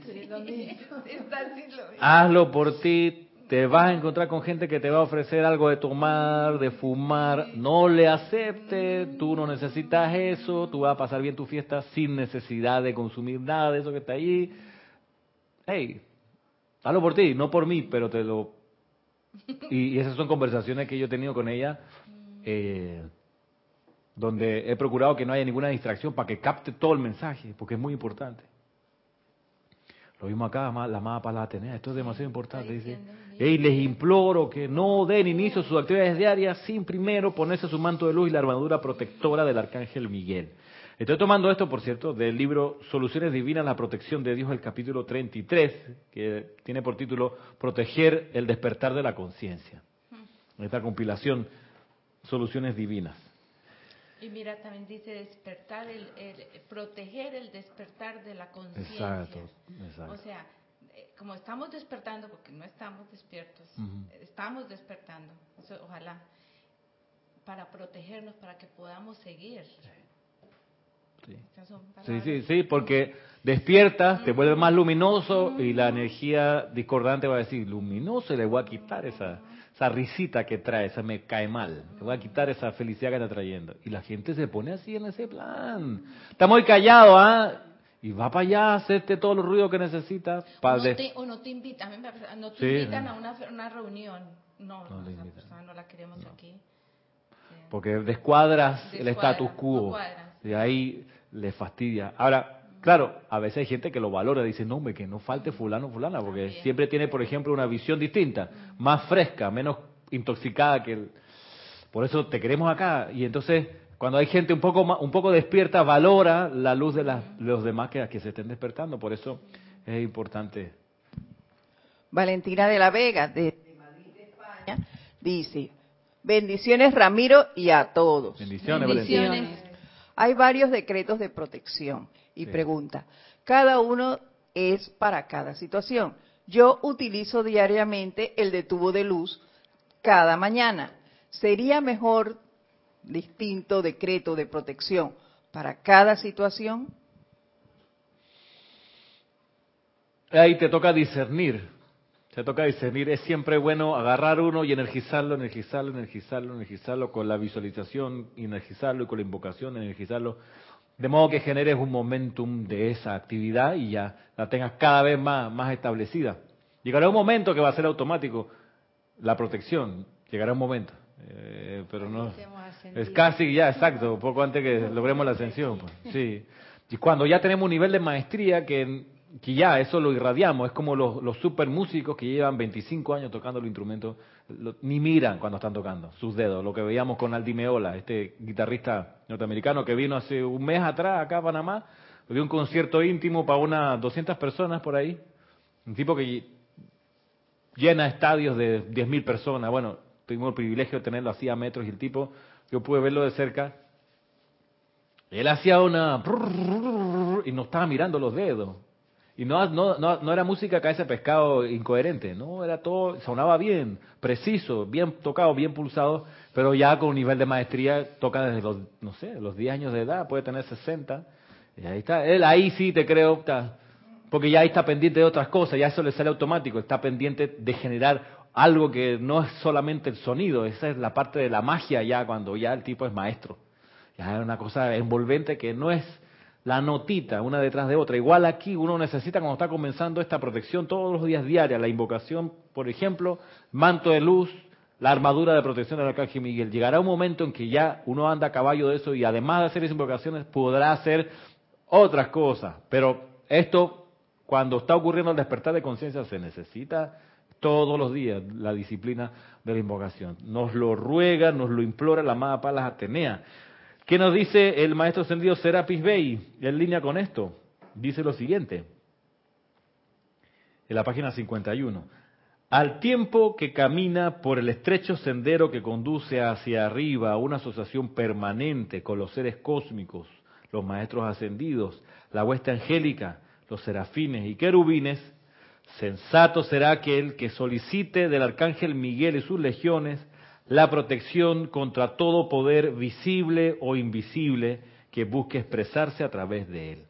hazlo por ti. Te vas a encontrar con gente que te va a ofrecer algo de tomar, de fumar. No le aceptes, tú no necesitas eso, tú vas a pasar bien tu fiesta sin necesidad de consumir nada de eso que está ahí. Hey, hazlo por ti, no por mí, pero te lo y, y esas son conversaciones que yo he tenido con ella, eh, donde he procurado que no haya ninguna distracción para que capte todo el mensaje, porque es muy importante. Lo vimos acá, la amada Pala Atenea. Esto es demasiado importante. Dice, y les imploro que no den inicio a sus actividades diarias sin primero ponerse su manto de luz y la armadura protectora del Arcángel Miguel. Estoy tomando esto, por cierto, del libro Soluciones Divinas, la protección de Dios, el capítulo 33, que tiene por título Proteger el despertar de la conciencia. Esta compilación, Soluciones Divinas. Y mira, también dice despertar, el, el- proteger el despertar de la conciencia. Exacto, exacto. O sea, eh, como estamos despertando, porque no estamos despiertos, estamos despertando, ojalá, para protegernos, para que podamos seguir. Sí. Sí, sí, sí, porque despiertas, te vuelves más luminoso y la energía discordante va a decir, luminoso, y le voy a quitar esa, esa risita que trae, esa me cae mal, le voy a quitar esa felicidad que está trayendo. Y la gente se pone así en ese plan. Está muy callado, ¿ah? Y va para allá a hacerte todo el ruido que necesitas. O Para no, des- te, o no te invitan, no te Sí, invitan a una, una reunión. No, No esa persona no la queremos aquí. Sí. porque descuadras el status no quo. y ahí le fastidia. Ahora, claro, a veces hay gente que lo valora, dice, no, hombre, que no falte fulano, fulana, porque También. siempre tiene, por ejemplo, una visión distinta, más fresca, menos intoxicada que el... Por eso te queremos acá. Y entonces, cuando hay gente un poco más, un poco despierta, valora la luz de las- los demás que, que se estén despertando. Por eso es importante. Valentina de la Vega, de Madrid, España, dice, bendiciones Ramiro y a todos. Bendiciones, Valentina. Hay varios decretos de protección y Sí. pregunta, cada uno es para cada situación. Yo utilizo diariamente el de tubo de luz cada mañana. ¿Sería mejor distinto decreto de protección para cada situación? Ahí te toca discernir. Te toca discernir. Es siempre bueno agarrar uno y energizarlo, energizarlo, energizarlo, energizarlo con la visualización, energizarlo y con la invocación, energizarlo. De modo que generes un momentum de esa actividad y ya la tengas cada vez más, más establecida. Llegará un momento que va a ser automático la protección. Llegará un momento. Eh, pero no. Es casi ya, exacto, poco antes que logremos la ascensión. pues, Sí. Y cuando ya tenemos un nivel de maestría que, que ya eso lo irradiamos, es como los, super músicos que llevan 25 años tocando los instrumentos, ni miran cuando están tocando sus dedos. Lo que veíamos con Aldi Meola, este guitarrista norteamericano que vino hace un mes atrás acá a Panamá, dio un concierto íntimo para unas 200 personas por ahí. Un tipo que llena estadios de 10.000 personas. Bueno, tuvimos el privilegio de tenerlo así a metros y el tipo, yo pude verlo de cerca. Él hacía una... y no estaba mirando los dedos. Y no, no, no, no era música que ese pescado incoherente, no, era todo, sonaba bien, preciso, bien tocado, bien pulsado, pero ya con un nivel de maestría toca desde los, no sé, los 10 años de edad, puede tener 60. Y ahí está, él ahí sí te creo, está, porque ya ahí está pendiente de otras cosas, ya eso le sale automático, está pendiente de generar algo que no es solamente el sonido, esa es la parte de la magia ya cuando ya el tipo es maestro. Ya es una cosa envolvente que no es la notita una detrás de otra. Igual aquí uno necesita cuando está comenzando esta protección todos los días diaria, la invocación, por ejemplo, manto de luz, la armadura de protección del arcángel Miguel. Llegará un momento en que ya uno anda a caballo de eso y además de hacer esas invocaciones podrá hacer otras cosas. Pero esto, cuando está ocurriendo el despertar de conciencia, se necesita todos los días la disciplina de la invocación. Nos lo ruega, nos lo implora la amada Palas Atenea. ¿Qué nos dice el maestro ascendido Serapis Bey en línea con esto? Dice lo siguiente, en la página 51. Al tiempo que camina por el estrecho sendero que conduce hacia arriba a una asociación permanente con los seres cósmicos, los maestros ascendidos, la hueste angélica, los serafines y querubines, sensato será aquel que solicite del arcángel Miguel y sus legiones la protección contra todo poder visible o invisible que busque expresarse a través de él.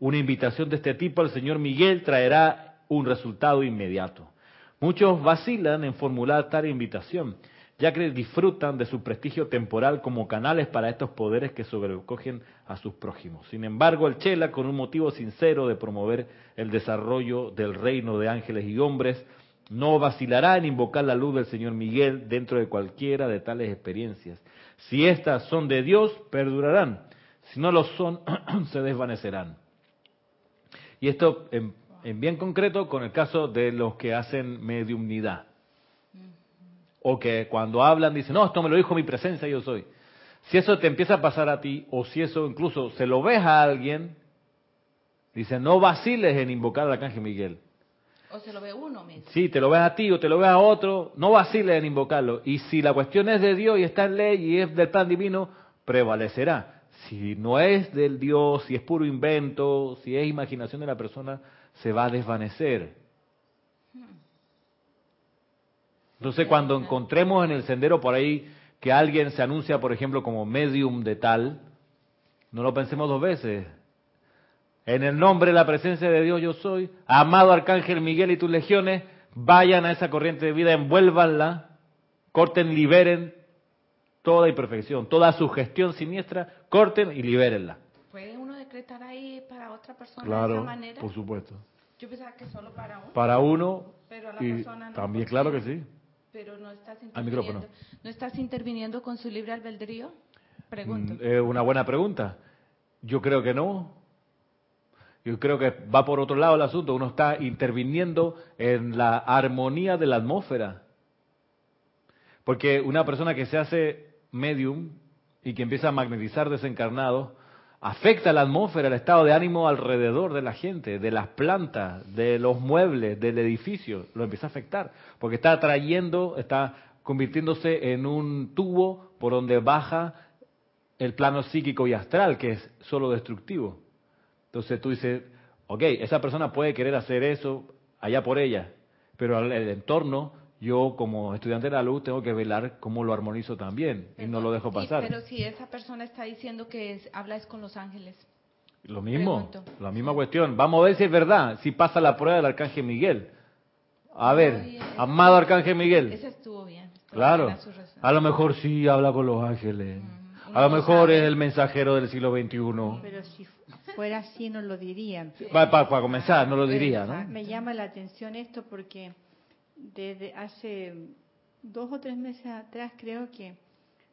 Una invitación de este tipo al señor Miguel traerá un resultado inmediato. Muchos vacilan en formular tal invitación, ya que disfrutan de su prestigio temporal como canales para estos poderes que sobrecogen a sus prójimos. Sin embargo, el Chela, con un motivo sincero de promover el desarrollo del reino de ángeles y hombres, no vacilará en invocar la luz del Señor Miguel dentro de cualquiera de tales experiencias. Si éstas son de Dios, perdurarán. Si no lo son, se desvanecerán. Y esto, en en bien concreto con el caso de los que hacen mediumnidad. O que cuando hablan dicen, no, esto me lo dijo mi presencia, yo soy. Si eso te empieza a pasar a ti, o si eso incluso se lo ves a alguien, dice, no vaciles en invocar al arcángel Miguel. O se lo ve uno mismo. Sí, te lo ves a ti o te lo ves a otro, no vaciles en invocarlo. Y si la cuestión es de Dios y está en ley y es del plan divino, prevalecerá. Si no es del Dios, si es puro invento, si es imaginación de la persona, se va a desvanecer. Entonces, cuando encontremos en el sendero por ahí que alguien se anuncia, por ejemplo, como medium de tal, no lo pensemos dos veces. En el nombre de la presencia de Dios yo soy, amado Arcángel Miguel y tus legiones, vayan a esa corriente de vida, envuélvanla, corten, liberen toda imperfección, toda sugestión siniestra, corten y libérenla. ¿Puede uno decretar ahí para otra persona de esa manera? por supuesto. Yo pensaba que solo para uno, Para uno pero a la y persona no. también, claro que sí. Pero no estás Al micrófono. interviniendo. ¿No estás interviniendo con su libre albedrío? Pregunto. Mm, Es una buena pregunta. Yo creo que no. Yo creo que va por otro lado el asunto. Uno está interviniendo en la armonía de la atmósfera. Porque una persona que se hace medium y que empieza a magnetizar desencarnados, afecta la atmósfera, el estado de ánimo alrededor de la gente, de las plantas, de los muebles, del edificio, lo empieza a afectar, porque está atrayendo, está convirtiéndose en un tubo por donde baja el plano psíquico y astral, que es solo destructivo. Entonces tú dices, ok, esa persona puede querer hacer eso allá por ella, pero el entorno, yo como estudiante de la luz tengo que velar cómo lo armonizo también y no lo dejo pasar. pero si esa persona está diciendo que es, habla es con los ángeles. Lo mismo, Pregunto. la misma cuestión. Vamos a ver si es verdad, si pasa la prueba del Arcángel Miguel. A ver, amado Arcángel Miguel. Ese estuvo bien. Claro, a lo mejor sí habla con los ángeles. Uno A lo mejor sabe. es el mensajero del siglo XXI. Pero si fuera así, no lo dirían. Para, comenzar, no lo diría, ¿no? Me llama la atención esto porque desde hace dos o tres meses atrás creo que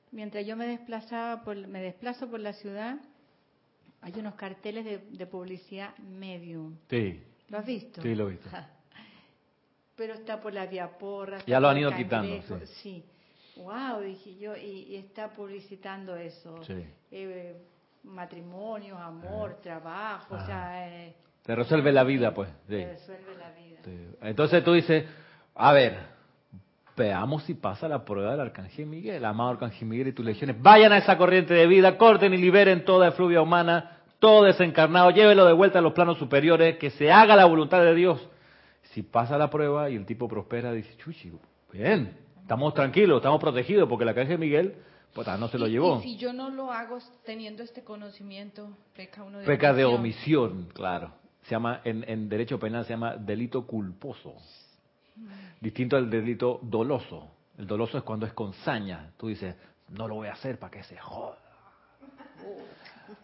mientras yo me desplazaba por, me desplazo por la ciudad, hay unos carteles de, de publicidad medium. Sí, ¿Lo has visto? sí, lo he visto. Pero está por la vía porra. Ya lo han ido Cangrejo, quitando, Sí. Wow, dije yo, y, y está publicitando eso. Sí. Eh, matrimonios, amor, trabajo, o sea, eh, Te resuelve la vida, pues. sí. te resuelve la vida. Entonces tú dices, a ver, veamos si pasa la prueba del Arcángel Miguel, amado Arcángel Miguel y tus legiones. Vayan a esa corriente de vida, corten y liberen toda efluvia humana, todo desencarnado, llévelo de vuelta a los planos superiores, que se haga la voluntad de Dios. Si pasa la prueba y el tipo prospera, dice, chuchi, bien, estamos tranquilos, estamos protegidos, porque el Arcángel Miguel, pues no se lo llevó. Y si yo no lo hago teniendo este conocimiento, peca uno de Peca de omisión. omisión, claro. Se llama, en, en derecho penal se llama delito culposo. Distinto al delito doloso. El doloso es cuando es con saña. Tú dices, no lo voy a hacer para que se joda.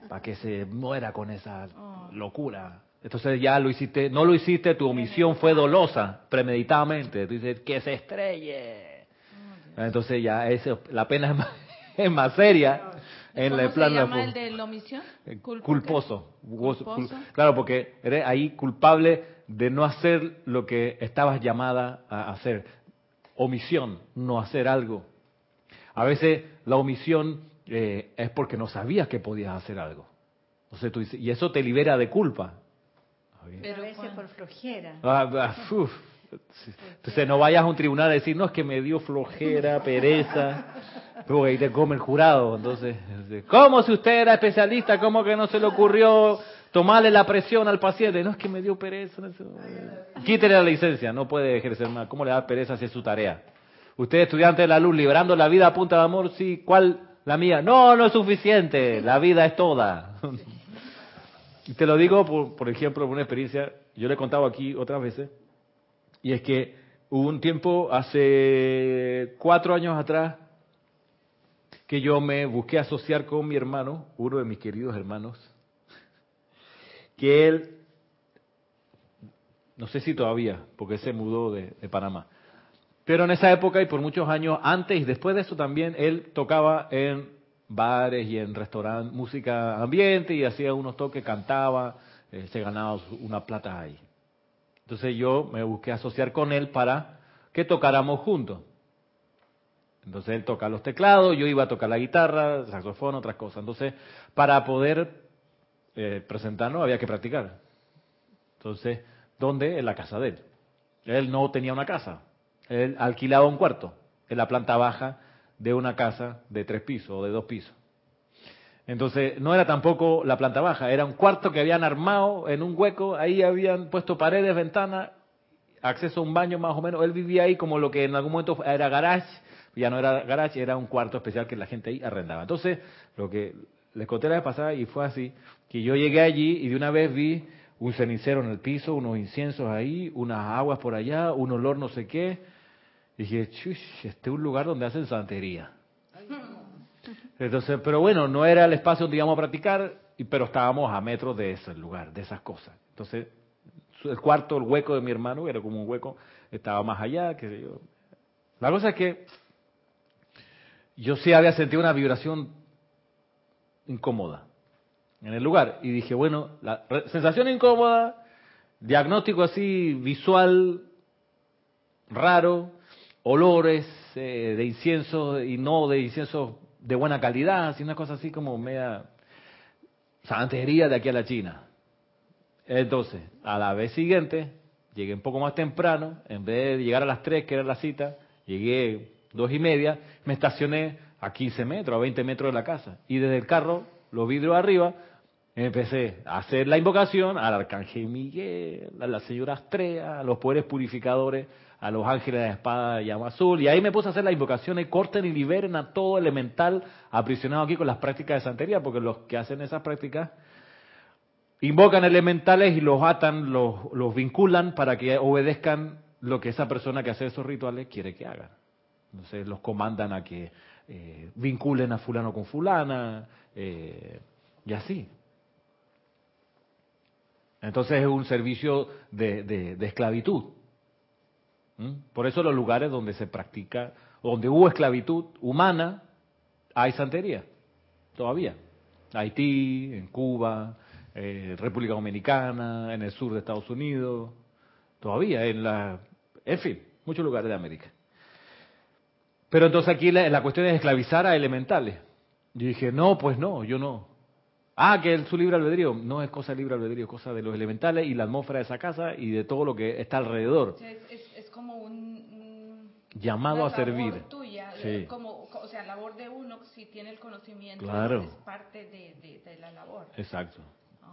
Para que se muera con esa locura. Entonces ya lo hiciste, no lo hiciste, tu omisión fue dolosa, premeditadamente. Tú dices, que se estrelle. Entonces ya eso, la pena es más, es más seria en ¿Cómo el se plano llama el de la omisión? eh, Culpo- culposo. Culposo. Cul- Claro, porque eres ahí culpable de no hacer lo que estabas llamada a hacer. Omisión, no hacer algo. A veces la omisión eh, es porque no sabías que podías hacer algo. Entonces tú dices, y eso te libera de culpa. Pero a veces por flojera. Ah, ah, uf. Entonces no vayas a un tribunal a decir, no, es que me dio flojera, pereza, porque ahí te come el jurado. Entonces, ¿cómo si usted era especialista? ¿Cómo que no se le ocurrió tomarle la presión al paciente? No, es que me dio pereza. Quítele la licencia, no puede ejercer más. ¿Cómo le da pereza si es su tarea? Usted, estudiante de la luz, liberando la vida a punta de amor, sí, ¿cuál? La mía. No, no es suficiente, la vida es toda. Y te lo digo, por, por ejemplo, por una experiencia, yo le he contado aquí otras veces, y es que hubo un tiempo, hace cuatro años atrás, que yo me busqué asociar con mi hermano, uno de mis queridos hermanos, que él, no sé si todavía, porque se mudó de, Panamá, pero en esa época y por muchos años antes y después de eso también, él tocaba en bares y en restaurantes, música ambiente y hacía unos toques, cantaba, eh, se ganaba una plata ahí. Entonces yo me busqué asociar con él para que tocáramos juntos. Entonces él toca los teclados, yo iba a tocar la guitarra, saxofón, otras cosas. Entonces, para poder eh, presentarnos había que practicar. Entonces, ¿dónde? En la casa de él. Él no tenía una casa, él alquilaba un cuarto en la planta baja de una casa de tres pisos o de dos pisos. Entonces, no era tampoco la planta baja, era un cuarto que habían armado en un hueco, ahí habían puesto paredes, ventanas, acceso a un baño más o menos. Él vivía ahí como lo que en algún momento era garage, ya no era garage, era un cuarto especial que la gente ahí arrendaba. Entonces, lo que les conté la vez pasada y fue así, que yo llegué allí y de una vez vi un cenicero en el piso, unos inciensos ahí, unas aguas por allá, un olor no sé qué. Y dije, chush, este es un lugar donde hacen santería. Entonces, pero bueno, no era el espacio donde íbamos a practicar, pero estábamos a metros de ese lugar, de esas cosas. Entonces, el cuarto, el hueco de mi hermano, era como un hueco, estaba más allá, que yo. La cosa es que yo sí había sentido una vibración incómoda en el lugar. Y dije, bueno, la sensación incómoda, diagnóstico así visual, raro, olores eh, de incienso y no de incienso de buena calidad, así una cosa así como media santería de aquí a la China. Entonces, a la vez siguiente, llegué un poco más temprano, en vez de llegar a las 3, que era la cita, llegué dos y media, me estacioné a 15 metros, a 20 metros de la casa. Y desde el carro, los vidrios arriba, empecé a hacer la invocación al arcángel Miguel, a la señora Astrea, a los poderes purificadores, a los ángeles de espada de llama azul. Y ahí me puse a hacer la invocación y corten y liberen a todo elemental aprisionado aquí con las prácticas de santería, porque los que hacen esas prácticas invocan elementales y los atan, los, los vinculan para que obedezcan lo que esa persona que hace esos rituales quiere que haga. Entonces los comandan a que eh, vinculen a fulano con fulana eh, y así. Entonces es un servicio de, de, esclavitud. ¿Mm? Por eso los lugares donde se practica, donde hubo esclavitud humana, hay santería, todavía. Haití, en Cuba, eh, República Dominicana, en el sur de Estados Unidos, todavía, en la, en fin, muchos lugares de América. Pero entonces aquí la, la cuestión es esclavizar a elementales. Yo dije, no, pues no, yo no. Ah, que es su libre albedrío. No es cosa de libre albedrío, es cosa de los elementales y la atmósfera de esa casa y de todo lo que está alrededor. Como un, llamado a servir. Tuya, sí. como, o sea, labor de uno si tiene el conocimiento. Claro. Es parte de, de, la labor. Exacto.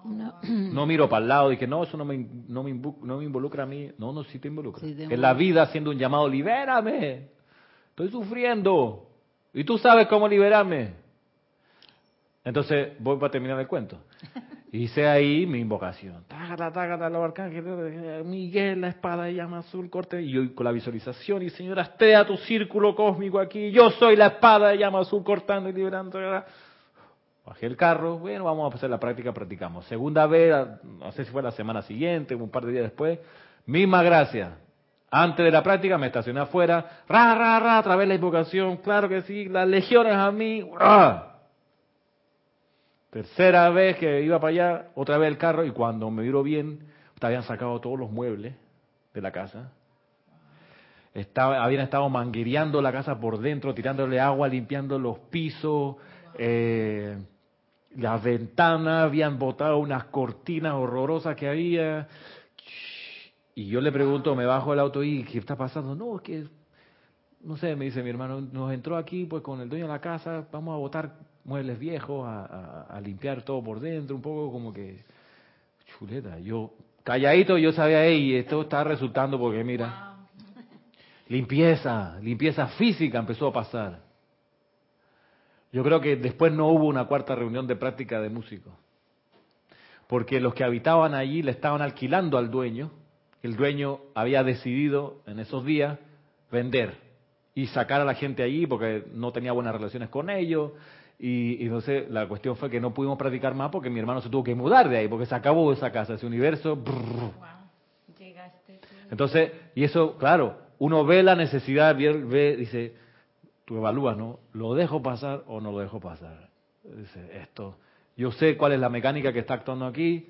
Oh, no. miro para el lado y que no, eso no me, no me, no me involucra a mí. No, no, sí te involucra. Sí, es la vida haciendo un llamado, libérame. Estoy sufriendo. Y tú sabes cómo liberarme. Entonces, voy para terminar el cuento. Hice ahí mi invocación. Tágata, tágata, los arcángeles, Miguel, la espada de llama azul, corte. Y yo con la visualización, y señora, estea tu círculo cósmico aquí. Yo soy la espada de llama azul, cortando y liberando. Bajé el carro, bueno, vamos a hacer la práctica, practicamos. Segunda vez, no sé si fue la semana siguiente, un par de días después, misma gracia. Antes de la práctica me estacioné afuera, ra, ra, ra, a través de la invocación, claro que sí, las legiones a mí, Tercera vez que iba para allá, otra vez el carro, y cuando me viro bien, habían sacado todos los muebles de la casa. Estaba, habían estado manguereando la casa por dentro, tirándole agua, limpiando los pisos, eh, las ventanas, habían botado unas cortinas horrorosas que había. Y yo le pregunto, me bajo el auto y ¿qué está pasando? No, es que, no sé, me dice mi hermano, nos entró aquí pues con el dueño de la casa, vamos a botar muebles viejos, a, limpiar todo por dentro, un poco como que, chuleta, yo calladito yo sabía, y esto está resultando porque mira, limpieza, limpieza física empezó a pasar. Yo creo que después no hubo una cuarta reunión de práctica de músicos, porque los que habitaban allí le estaban alquilando al dueño, el dueño había decidido en esos días vender y sacar a la gente allí porque no tenía buenas relaciones con ellos. Y, entonces la cuestión fue que no pudimos practicar más porque mi hermano se tuvo que mudar de ahí, porque se acabó esa casa, ese universo. Entonces, y eso, claro, uno ve la necesidad, ve, dice, tú evalúas, ¿no? ¿Lo dejo pasar o no lo dejo pasar? Dice, esto, yo sé cuál es la mecánica que está actuando aquí,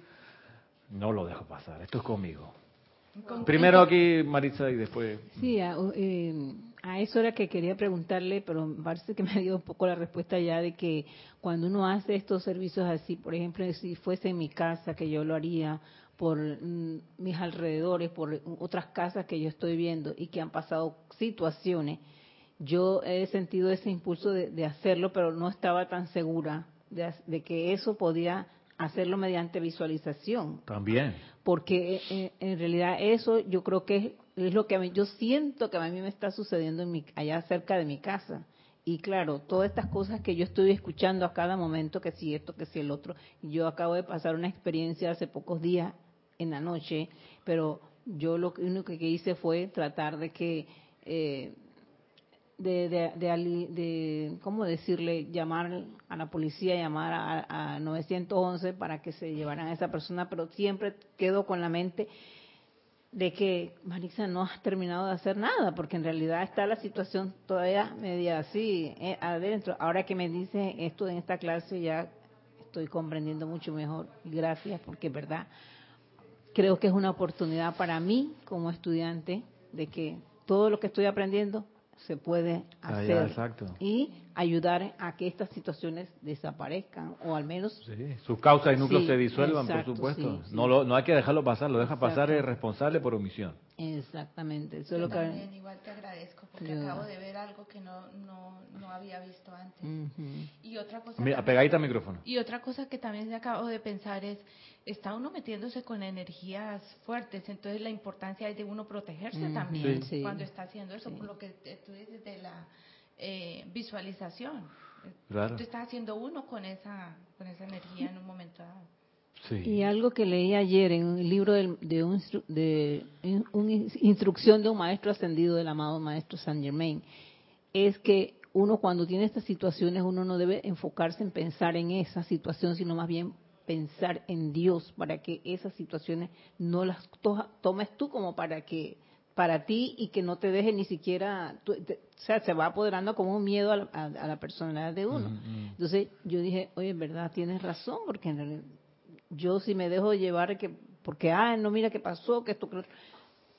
no lo dejo pasar, esto es conmigo. Primero aquí Marisa y después. Sí, a, eh, a, eso era que quería preguntarle, pero parece que me ha dio un poco la respuesta ya de que cuando uno hace estos servicios así, por ejemplo, si fuese en mi casa, que yo lo haría por mm, mis alrededores, por otras casas que yo estoy viendo y que han pasado situaciones, yo he sentido ese impulso de, hacerlo, pero no estaba tan segura de, que eso podía hacerlo mediante visualización. También. Porque eh, eh, en realidad eso yo creo que es, lo que a mí, yo siento que a mí me está sucediendo en mi, allá cerca de mi casa. Y claro, todas estas cosas que yo estoy escuchando a cada momento, que si esto, que si el otro. Yo acabo de pasar una experiencia hace pocos días en la noche, pero yo lo único que hice fue tratar de que eh, de, de, de, ¿cómo decirle? Llamar a la policía, llamar a, a, 911 para que se llevaran a esa persona, pero siempre quedo con la mente de que Marisa no has terminado de hacer nada, porque en realidad está la situación todavía media así eh, adentro. Ahora que me dice esto en esta clase ya estoy comprendiendo mucho mejor. Gracias, porque verdad creo que es una oportunidad para mí como estudiante de que todo lo que estoy aprendiendo se puede ah, hacer y ayudar a que estas situaciones desaparezcan o al menos sí, sus causas y núcleos se disuelvan, por supuesto. no no hay que dejarlo pasar, lo deja pasar es responsable por omisión. Exactamente, eso lo también, igual te agradezco porque acabo de ver algo que no, no, no había visto antes. Y otra cosa Mira, pegadita al micrófono. Y otra cosa que también acabo de pensar es está uno metiéndose con energías fuertes, entonces la importancia es de uno protegerse también cuando está haciendo eso, por lo que tú dices de la eh, visualización. Claro. Tú estás haciendo uno con esa, con esa energía en un momento dado. Y algo que leí ayer en un libro de, de, un, de una instrucción de un maestro ascendido del amado maestro Saint Germain, es que uno cuando tiene estas situaciones, uno no debe enfocarse en pensar en esa situación, sino más bien pensar en Dios para que esas situaciones no las tomes tú como para que para ti y que no te deje ni siquiera, o sea, se va apoderando como un miedo a la, personalidad de uno. Entonces yo dije, oye, en verdad tienes razón, porque en realidad, yo si me dejo llevar que, porque, ah, no, mira qué pasó, que esto,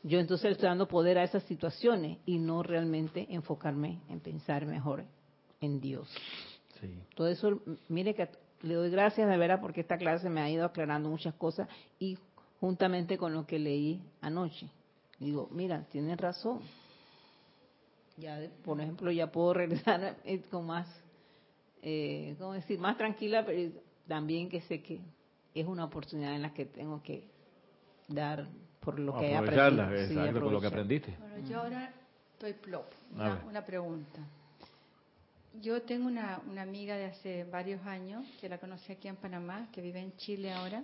yo entonces le estoy dando poder a esas situaciones y no realmente enfocarme en pensar mejor en Dios. Sí. Todo eso, mire que le doy gracias de veras porque esta clase me ha ido aclarando muchas cosas y juntamente con lo que leí anoche. Digo, mira, tienes razón. Ya, por ejemplo, ya puedo regresar eh, con más, eh, ¿cómo decir? Más tranquila, pero también que sé que es una oportunidad en la que tengo que dar por lo que he aprendido. Exacto, por lo que aprendiste. Bueno, yo ahora estoy plop. una pregunta. Yo tengo una, una, amiga de hace varios años que la conocí aquí en Panamá, que vive en Chile ahora.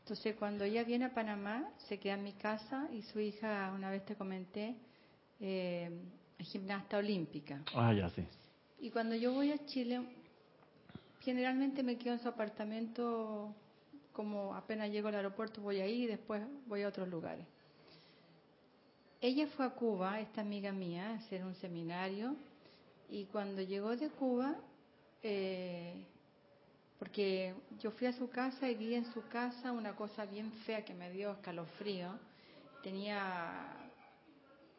Entonces, cuando ella viene a Panamá, se queda en mi casa y su hija, una vez te comenté, eh, es gimnasta olímpica. Ah, ya sí. Y cuando yo voy a Chile, generalmente me quedo en su apartamento, como apenas llego al aeropuerto voy ahí y después voy a otros lugares. Ella fue a Cuba, esta amiga mía, a hacer un seminario y cuando llegó de Cuba, eh, porque yo fui a su casa y vi en su casa una cosa bien fea que me dio escalofrío. Tenía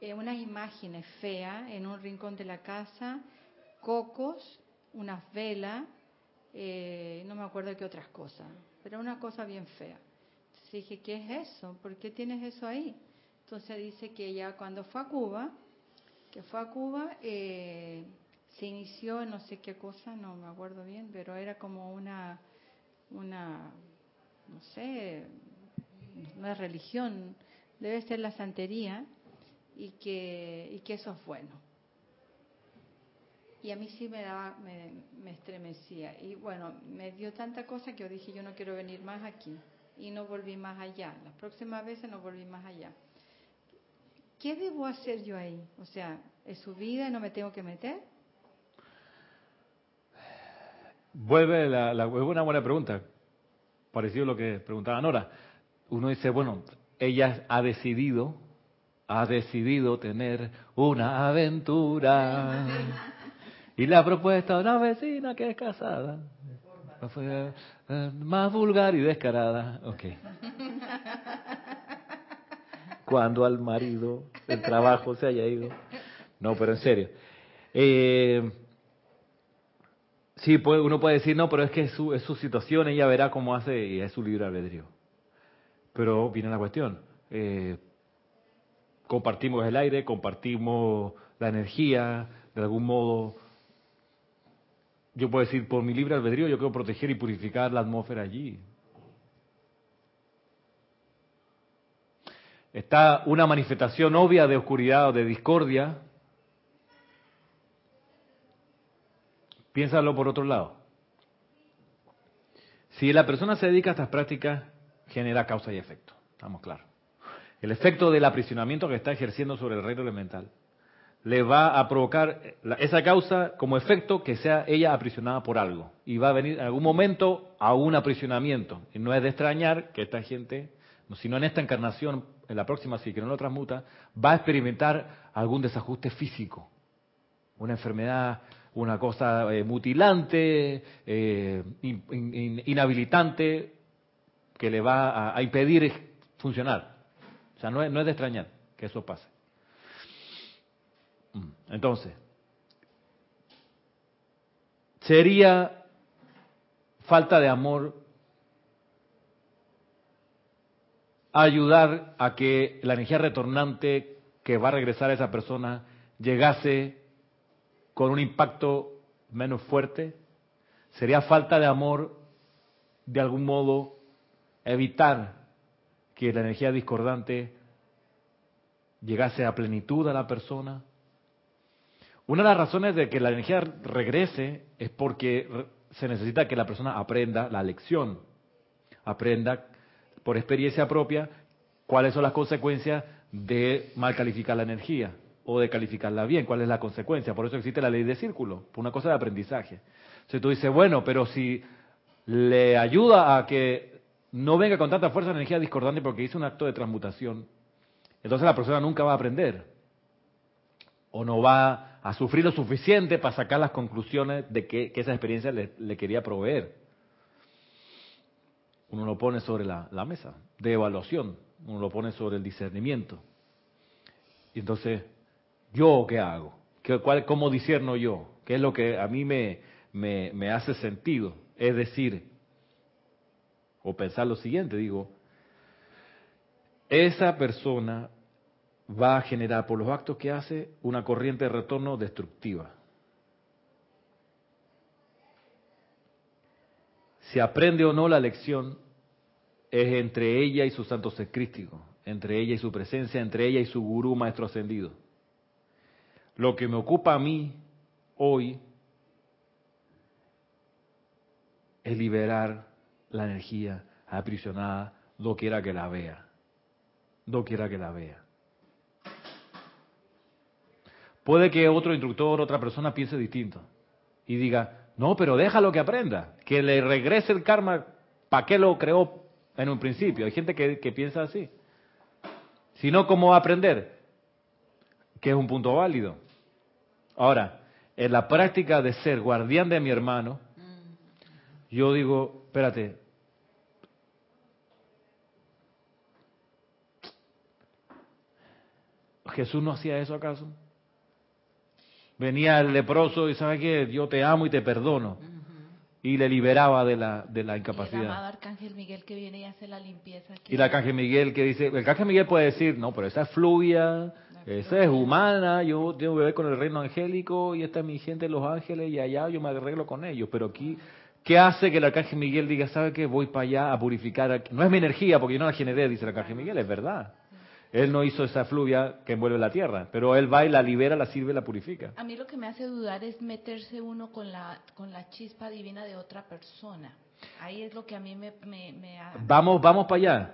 eh, unas imágenes feas en un rincón de la casa, cocos, unas velas, eh, no me acuerdo qué otras cosas, pero una cosa bien fea. Entonces dije, ¿qué es eso? ¿Por qué tienes eso ahí? Entonces dice que ella cuando fue a Cuba, que fue a Cuba, eh, se inició no sé qué cosa, no me acuerdo bien, pero era como una, una, no sé, una religión, debe ser la santería, y que, y que eso es bueno. Y a mí sí me daba, me, me estremecía. Y bueno, me dio tanta cosa que yo dije, yo no quiero venir más aquí. Y no volví más allá. Las próximas veces no volví más allá. ¿Qué debo hacer yo ahí? O sea, ¿es su vida y no me tengo que meter? Vuelve la, la, es una buena pregunta, parecido a lo que preguntaba Nora. Uno dice, bueno, ella ha decidido, ha decidido tener una aventura. Y la propuesta de una vecina que es casada. Eh, más vulgar y descarada. Ok. cuando al marido el trabajo se haya ido. No, pero en serio. Eh, sí, puede, uno puede decir, no, pero es que es su, es su situación, ella verá cómo hace y es su libre albedrío. Pero viene la cuestión. Eh, compartimos el aire, compartimos la energía, de algún modo. Yo puedo decir, por mi libre albedrío, yo quiero proteger y purificar la atmósfera allí. Está una manifestación obvia de oscuridad o de discordia. Piénsalo por otro lado. Si la persona se dedica a estas prácticas, genera causa y efecto. Estamos claros. El efecto del aprisionamiento que está ejerciendo sobre el reino elemental le va a provocar esa causa como efecto que sea ella aprisionada por algo. Y va a venir en algún momento a un aprisionamiento. Y no es de extrañar que esta gente, si no en esta encarnación, en la próxima sí, que no lo transmuta, va a experimentar algún desajuste físico. Una enfermedad, una cosa eh, mutilante, eh, inhabilitante, que le va a, impedir funcionar. O sea, no es, no es de extrañar que eso pase. Mm, entonces, sería falta de amor ayudar a que la energía retornante que va a regresar a esa persona llegase con un impacto menos fuerte? ¿Sería falta de amor de algún modo evitar que la energía discordante llegase a plenitud a la persona? Una de las razones de que la energía regrese es porque se necesita que la persona aprenda la lección, aprenda por experiencia propia cuáles son las consecuencias de mal calificar la energía o de calificarla bien, cuál es la consecuencia. Por eso existe la ley de círculo, por una cosa de aprendizaje. Entonces tú dices, bueno, pero si le ayuda a que no venga con tanta fuerza la energía discordante porque hizo un acto de transmutación, entonces la persona nunca va a aprender o no va a sufrir lo suficiente para sacar las conclusiones de que, esa experiencia le quería proveer uno lo pone sobre la, mesa de evaluación, uno lo pone sobre el discernimiento. Y entonces, ¿yo qué hago? ¿Qué, cuál, ¿Cómo discerno yo? ¿Qué es lo que a mí me, me, me hace sentido? Es decir, o pensar lo siguiente, digo, esa persona va a generar por los actos que hace una corriente de retorno destructiva. si aprende o no la lección es entre ella y su santo ser crístico, entre ella y su presencia, entre ella y su gurú maestro ascendido. Lo que me ocupa a mí hoy es liberar la energía aprisionada, no quiera que la vea, no quiera que la vea. Puede que otro instructor, otra persona piense distinto y diga, no, pero déjalo que aprenda, que le regrese el karma, ¿para qué lo creó en un principio? Hay gente que, piensa así. Si no, ¿cómo va a aprender? Que es un punto válido. Ahora, en la práctica de ser guardián de mi hermano, yo digo, espérate, ¿Jesús no hacía eso acaso? Venía el leproso y sabe que yo te amo y te perdono. Y le liberaba de la, de la incapacidad. Y el arcángel Miguel que viene y hace la limpieza. Y el arcángel Miguel que dice, el arcángel Miguel puede decir, no, pero esa es fluvia, esa es humana, yo tengo que ver con el reino angélico y esta es mi gente, los ángeles, y allá yo me arreglo con ellos. Pero aquí, ¿qué hace que el arcángel Miguel diga, sabe que voy para allá a purificar? No es mi energía, porque yo no la generé, dice el arcángel Miguel, es verdad. Él no hizo esa fluvia que envuelve la tierra, pero él va y la libera, la sirve, la purifica. A mí lo que me hace dudar es meterse uno con la con la chispa divina de otra persona. Ahí es lo que a mí me, me, Vamos, vamos para allá.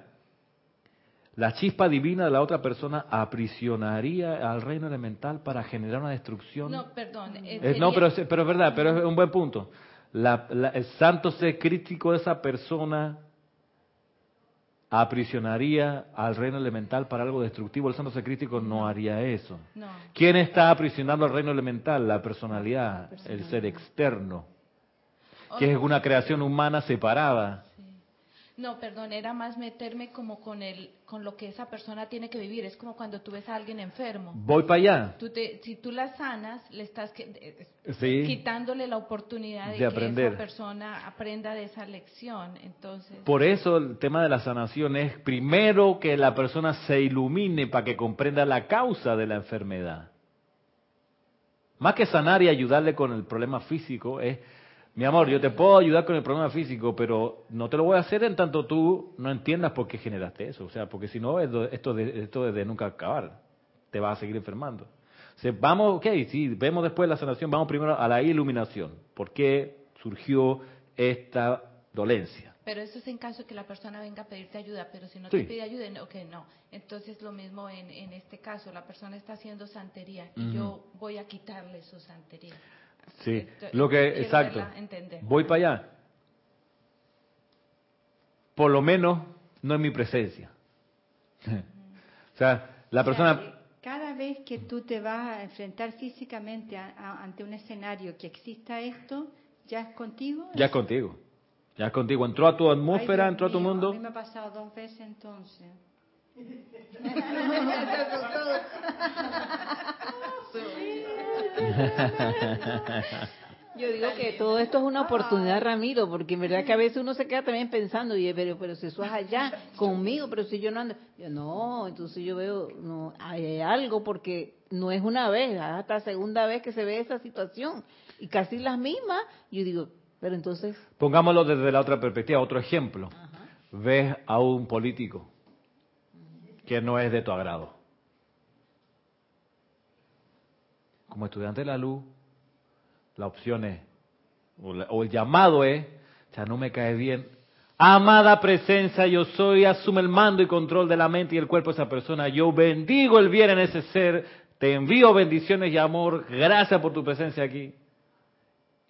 La chispa divina de la otra persona aprisionaría al reino elemental para generar una destrucción. No, perdón. Eh, no, pero, pero es verdad, pero es un buen punto. el santo ser crítico de esa persona aprisionaría al reino elemental para algo destructivo. El santo ser crítico no, haría eso. ¿Quién está aprisionando al reino elemental? La personalidad, el ser externo, que es una creación humana separada. No, perdón, era más meterme como con el, con lo que esa persona tiene que vivir. Es como cuando tú ves a alguien enfermo. Voy para allá. Tú te, si tú la sanas, le estás que- eh, Sí. quitándole la oportunidad de, De que aprender. esa persona aprenda de esa lección. Entonces, Por eso el tema de la sanación es primero que la persona se ilumine para que comprenda la causa de la enfermedad. Más que sanar y ayudarle con el problema físico, es, mi amor, yo te puedo ayudar con el problema físico, pero no te lo voy a hacer en tanto tú no entiendas por qué generaste eso. O sea, porque si no, esto, de, esto es de nunca acabar. Te vas a seguir enfermando. O sea, vamos, ok, sí, vemos después la sanación, vamos primero a la iluminación. ¿Por qué surgió esta dolencia? pero eso es en caso que la persona venga a pedirte ayuda, pero si no Sí. te pide ayuda, ok, no. Entonces lo mismo en, en este caso, la persona está haciendo santería y Ujú. yo voy a quitarle su santería. Sí, lo que, exacto. verla. Voy para allá. Por lo menos no en mi presencia. o sea, la O sea, persona... que cada vez que tú te vas a enfrentar físicamente a- a- ante un escenario que exista esto, ya es contigo. Ya es contigo. Ya es contigo. Entró a tu atmósfera, entró a tu mundo. A mí me ha pasado dos veces entonces. Yo digo que todo esto es una oportunidad, Ramiro, porque en verdad que a veces uno se queda también pensando, y pero, pero si eso es allá conmigo, pero si yo no ando, yo, no, entonces yo veo, no, hay algo porque no es una vez, es hasta segunda vez que se ve esa situación y casi las mismas. Yo digo, pero entonces, Pongámoslo desde la otra perspectiva, otro ejemplo. Ves a un político que no es de tu agrado. Como estudiante de la luz, la opción es, o, el llamado es, ya no me cae bien. Amada presencia, yo soy, asume el mando y control de la mente y el cuerpo de esa persona. Yo bendigo el bien en ese ser, te envío bendiciones y amor, gracias por tu presencia aquí.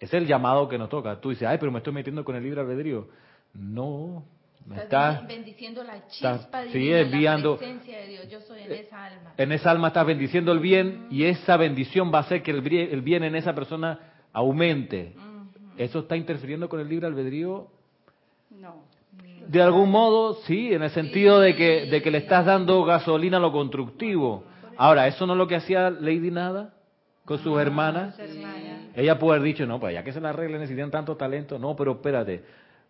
Es el llamado que nos toca. Tú dices, ay, pero me estoy metiendo con el libre albedrío. No, me Estás estás, bendiciendo la chispa divina, enviando- la presencia de Dios. Yo soy en esa alma. en esa alma estás bendiciendo el bien y esa bendición va a hacer que el bien en esa persona aumente. ¿Eso está interfiriendo con el libre albedrío? No. De algún modo, sí, en el sentido de que, de que le estás dando gasolina a lo constructivo. Ahora, ¿eso no es lo que hacía Lady Nada con sus hermanas? Hermana. Ella puede haber dicho, no, pues ya que se la arreglen, necesitan tanto talento. No, pero espérate,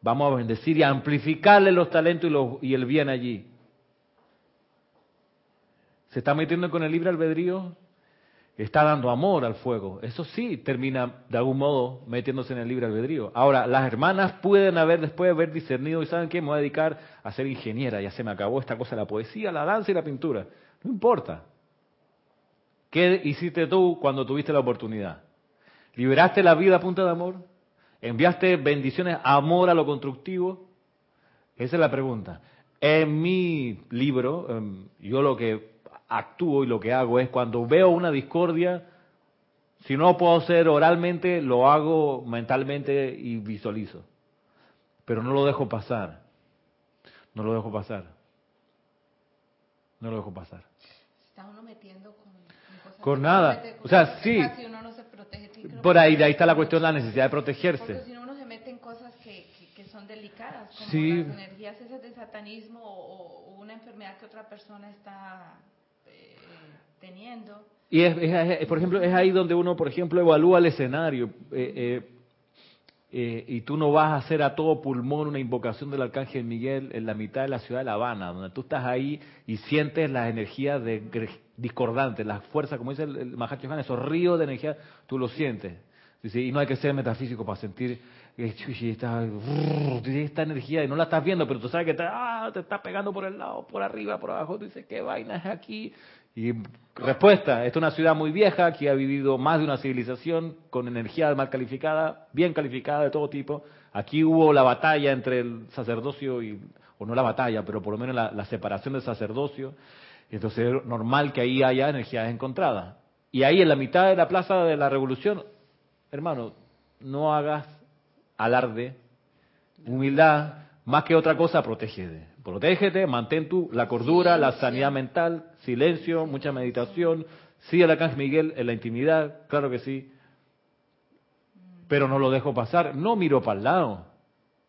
vamos a bendecir y a amplificarle los talentos y, los, y el bien allí. ¿Se está metiendo con el libre albedrío? Está dando amor al fuego. Eso sí termina de algún modo metiéndose en el libre albedrío. Ahora, las hermanas pueden haber después haber discernido y saben que me voy a dedicar a ser ingeniera. Ya se me acabó esta cosa, la poesía, la danza y la pintura. No importa. ¿Qué hiciste tú cuando tuviste la oportunidad? ¿Liberaste la vida a punta de amor? ¿Enviaste bendiciones, amor a lo constructivo? Esa es la pregunta. En mi libro, em, yo lo que actúo y lo que hago es cuando veo una discordia, si no puedo hacer oralmente, lo hago mentalmente y visualizo. Pero no lo dejo pasar. No lo dejo pasar. No lo dejo pasar. Se está uno metiendo con, con Con nada. mete- O sea, sí. casi uno no Por ahí, de ahí está la cuestión de la necesidad de Porque protegerse. si no uno se mete en cosas que, que, que son delicadas, como Sí. las energías esas de satanismo o, o una enfermedad que otra persona está eh, teniendo. Y es, es- es- por ejemplo, es ahí donde uno, por ejemplo, evalúa el escenario. eh, eh, eh, y tú no vas a hacer a todo pulmón una invocación del Arcángel Miguel en la mitad de la ciudad de La Habana, donde tú estás ahí y sientes las energías de, discordantes, las fuerzas, como dice el, el Mahacho esos ríos de energía, tú los sientes. Y no hay que ser metafísico para sentir chuchi, esta, esta energía y no la estás viendo, pero tú sabes que te, ah, te está pegando por el lado, por arriba, por abajo. Tú dices, ¿qué vaina es aquí? Y respuesta, esta es una ciudad muy vieja que ha vivido más de una civilización con energía mal calificada, bien calificada de todo tipo. Aquí hubo la batalla entre el sacerdocio y, o no la batalla, pero por lo menos la, separación del sacerdocio. Entonces es normal que ahí haya energías encontradas. Y ahí en la mitad de la plaza de la revolución, hermano, no hagas alarde, humildad, más que otra cosa, protégete. Protégete, mantén tu la cordura, la sanidad mental, silencio, mucha meditación. Sí, el Arcángel Miguel en la intimidad, claro que sí. Pero no lo dejo pasar, no miro para el lado.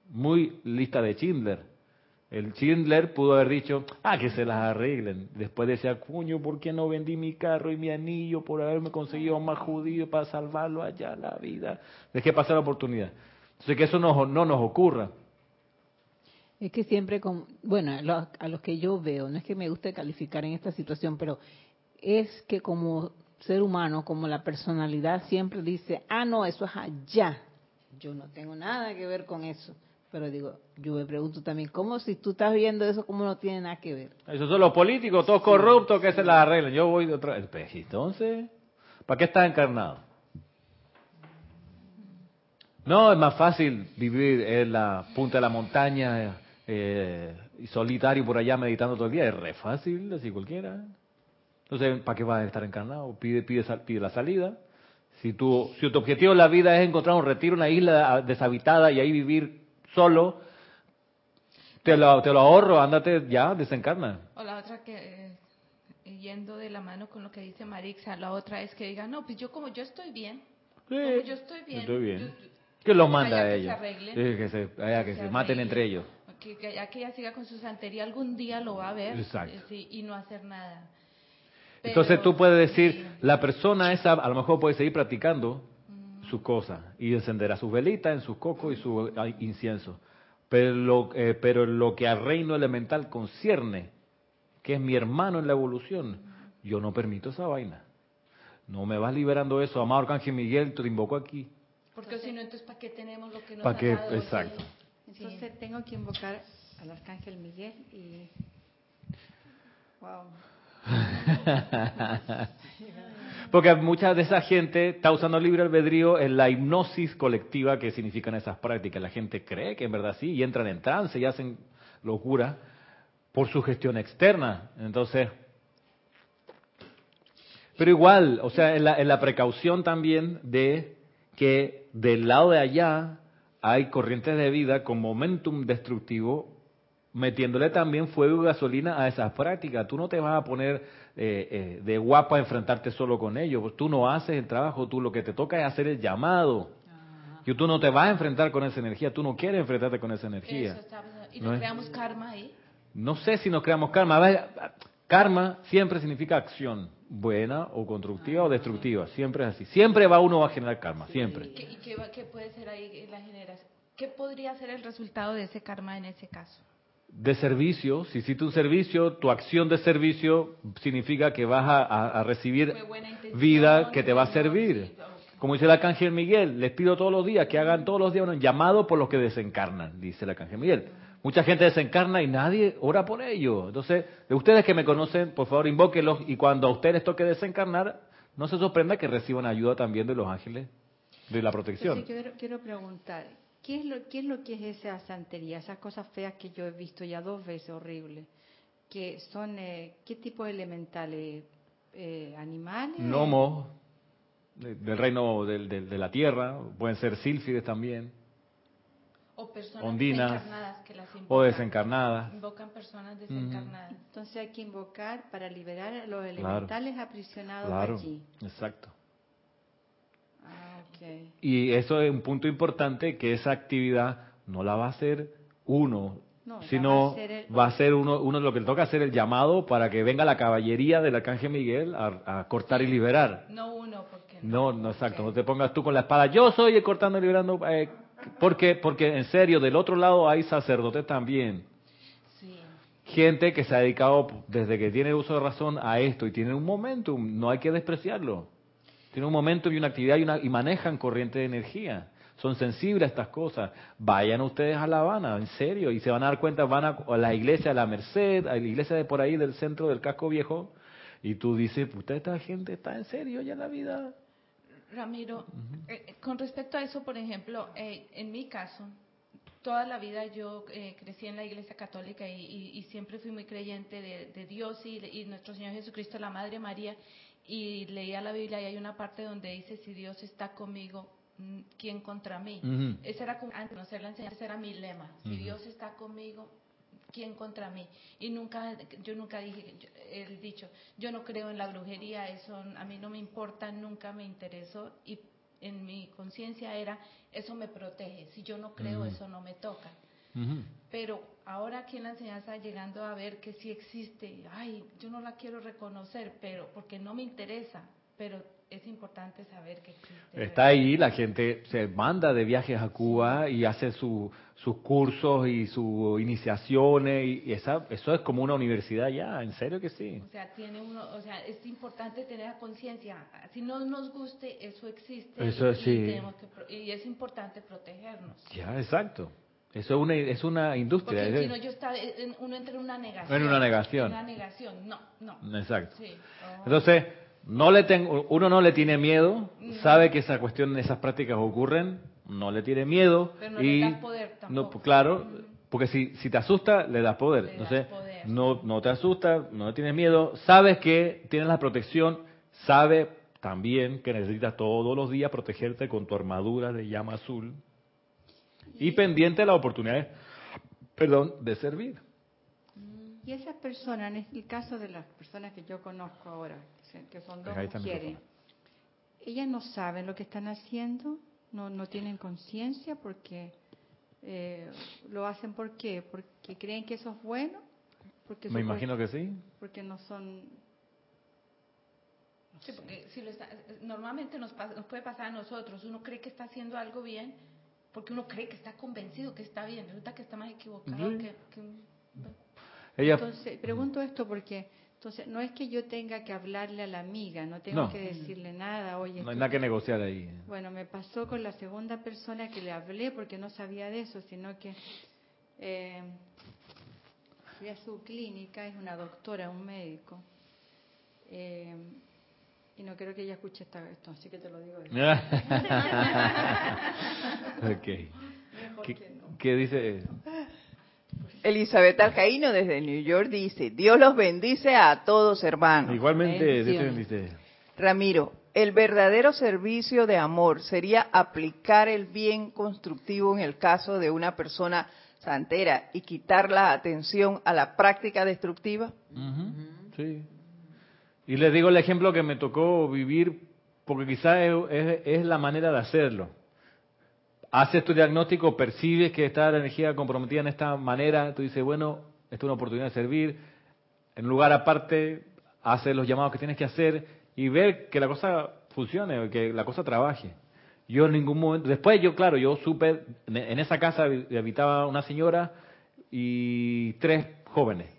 Muy lista de Schindler. El Schindler pudo haber dicho, ah, que se las arreglen. Después decía, cuño, ¿por qué no vendí mi carro y mi anillo por haberme conseguido más judío para salvarlo allá la vida? Dejé pasar la oportunidad. Entonces, que eso no, no nos ocurra. Es que siempre, con, bueno, a los que yo veo, no es que me guste calificar en esta situación, pero es que como ser humano, como la personalidad siempre dice, ah, no, eso es allá. Yo no tengo nada que ver con eso. Pero digo, yo me pregunto también, ¿cómo si tú estás viendo eso, cómo no tiene nada que ver? Esos son los políticos, todos corruptos que se las arreglen. Yo voy de otra vez. Pues, entonces, ¿para qué estás encarnado? No, es más fácil vivir en la punta de la montaña eh, y solitario por allá meditando todo el día. Es re fácil, así cualquiera. Entonces, ¿para qué vas a estar encarnado? Pide, pide, pide la salida. Si tu, si tu objetivo en la vida es encontrar un retiro, una isla deshabitada y ahí vivir solo, te lo, te lo ahorro, ándate ya, desencarna. O la otra que, eh, yendo de la mano con lo que dice Marixa, la otra es que diga, no, pues yo como yo estoy bien, como yo estoy bien, estoy bien. que los manda a ellos, que se, que, se, maten entre ellos. Que, que, ya que ella siga con su santería, algún día lo va a ver eh, y no hacer nada. Entonces tú puedes decir, la persona esa a lo mejor puede seguir practicando sus cosas y encenderá sus velitas en sus cocos y su incienso. Pero lo, eh, pero lo que al reino elemental concierne, que es mi hermano en la evolución, yo no permito esa vaina. No me vas liberando eso, amado Arcángel Miguel, te invoco aquí. Porque si no, entonces ¿para qué tenemos lo que nos ¿Para qué? Exacto. Entonces tengo que invocar al Arcángel Miguel y... Wow. Porque mucha de esa gente está usando libre albedrío en la hipnosis colectiva que significan esas prácticas. La gente cree que en verdad sí y entran en trance y hacen locura por su gestión externa. Entonces, pero igual, o sea, en la, en la precaución también de que del lado de allá hay corrientes de vida con momentum destructivo metiéndole también fuego y gasolina a esas prácticas. Tú no te vas a poner eh, eh, de guapa a enfrentarte solo con ellos. Tú no haces el trabajo, tú lo que te toca es hacer el llamado. Y tú no te vas a enfrentar con esa energía, tú no quieres enfrentarte con esa energía. ¿Y nos creamos karma ahí? No sé si nos creamos karma. karma siempre significa acción, buena o constructiva o destructiva. Siempre es así. Siempre va uno a generar karma, siempre. ¿Y qué, qué puede ser ahí la generación? ¿Qué podría ser el resultado de ese karma en ese caso? de servicio, si hiciste un servicio, tu acción de servicio significa que vas a, recibir vida que te va a servir. Como dice el arcángel Miguel, les pido todos los días que hagan todos los días un llamado por los que desencarnan, dice el arcángel Miguel. Mucha gente desencarna y nadie ora por ello. Entonces, de ustedes que me conocen, por favor, invóquenlos y cuando a ustedes toque desencarnar, no se sorprenda que reciban ayuda también de los ángeles de la protección. quiero, quiero preguntar, ¿Qué es, lo, ¿Qué es lo que es esa santería? Esas cosas feas que yo he visto ya dos veces horribles. Que son, eh, ¿Qué tipo de elementales? Eh, ¿Animales? Gnomos, del reino del, de la tierra. Pueden ser sílfides también. O personas desencarnadas que las invocan. O desencarnadas. Invocan personas desencarnadas. Entonces hay que invocar para liberar a los elementales aprisionados claro, allí. Exacto. Y eso es un punto importante, que esa actividad no la va a hacer uno, sino va a, ser uno, uno lo que le toca hacer el llamado para que venga la caballería del arcángel Miguel a, cortar y liberar. No uno, porque no. No, exacto, no te pongas tú con la espada, yo soy el cortando y liberando, eh, porque, porque en serio, del otro lado hay sacerdotes también. Gente que se ha dedicado desde que tiene uso de razón a esto y tiene un momentum, no hay que despreciarlo. Tienen un momento y una actividad y, una, y manejan corriente de energía. Son sensibles a estas cosas. Vayan ustedes a La Habana, en serio, y se van a dar cuenta, van a, la iglesia de la Merced, a la iglesia de por ahí del centro del casco viejo, y tú dices, usted esta gente está en serio ya en la vida. Ramiro, eh, con respecto a eso, por ejemplo, eh, en mi caso, toda la vida yo eh, crecí en la Iglesia Católica y, siempre fui muy creyente de, Dios y, y, nuestro Señor Jesucristo, la Madre María, y leía la Biblia y hay una parte donde dice, si Dios está conmigo, mm, ¿quién contra mí? Ese era como, antes de conocer la enseñanza, era mi lema. Si Dios está conmigo, ¿quién contra mí? Y nunca, yo nunca dije, el dicho, yo no creo en la brujería, eso a mí no me importa, nunca me interesó y en mi conciencia era, eso me protege, si yo no creo, eso no me toca. Pero ahora aquí en la enseñanza llegando a ver que sí existe, ay, yo no la quiero reconocer, pero porque no me interesa, pero es importante saber que existe. Está ahí, la gente se manda de viajes a Cuba y hace su- sus cursos y sus iniciaciones y, y esa, eso es como una universidad ya, en serio que sí. O sea, tiene uno, o sea, es importante tener la conciencia. Si no nos guste, eso existe. Eso y, sí. tenemos que y es importante protegernos. Ya, exacto. Eso es una, es una industria. Porque si no, yo está, en- uno entra en una negación. En una negación. En una negación, no, no. Exacto. Sí. Oh. Entonces, no le tengo, uno no le tiene miedo, sabe que esa cuestión, esas prácticas ocurren, no le tiene miedo Pero no le y das poder no, tampoco. claro, porque si, si te asusta le das poder, Le das entonces poder. no no te asusta, no le tienes miedo, sabes que tienes la protección, sabe también que necesitas todos los días protegerte con tu armadura de llama azul y pendiente de las oportunidades, perdón, de servir. Y esas personas, en el caso de las personas que yo conozco ahora, que son dos el mujeres, ellas no saben lo que están haciendo, no, no tienen conciencia porque eh, lo hacen ¿por qué? Porque creen que eso es bueno, porque Me imagino que sí. porque no son Sí, porque si lo está, normalmente nos, pasa- nos puede pasar a nosotros. Uno cree que está haciendo algo bien porque uno cree que está convencido que está bien. Resulta que está más equivocado Sí. que, que- Ella Entonces, pregunto esto porque entonces no es que yo tenga que hablarle a la amiga, no tengo No. que decirle nada, oye, no hay nada que negociar ahí. Bueno, me pasó con la segunda persona que le hablé porque no sabía de eso, sino que eh, fui a su clínica, es una doctora, un médico, eh, y no quiero que ella escuche esta- esto, así que te lo digo. ok. Mejor ¿Qué, que no. qué dice? Elizabeth Alcaíno desde New York dice, Dios los bendice a todos hermanos. Igualmente, dice, Bendiciones. dice, Ramiro, el verdadero servicio de amor sería aplicar el bien constructivo en el caso de una persona santera y quitar la atención a la práctica destructiva. Sí. Y les digo el ejemplo que me tocó vivir, porque quizás es, es- es la manera de hacerlo. Haces tu diagnóstico, percibes que está la energía comprometida en esta manera, tú dices, bueno, esta es una oportunidad de servir, en un lugar aparte, haces los llamados que tienes que hacer y ver que la cosa funcione, que la cosa trabaje. Yo en ningún momento, después yo, claro, yo supe, en esa casa habitaba una señora y tres jóvenes.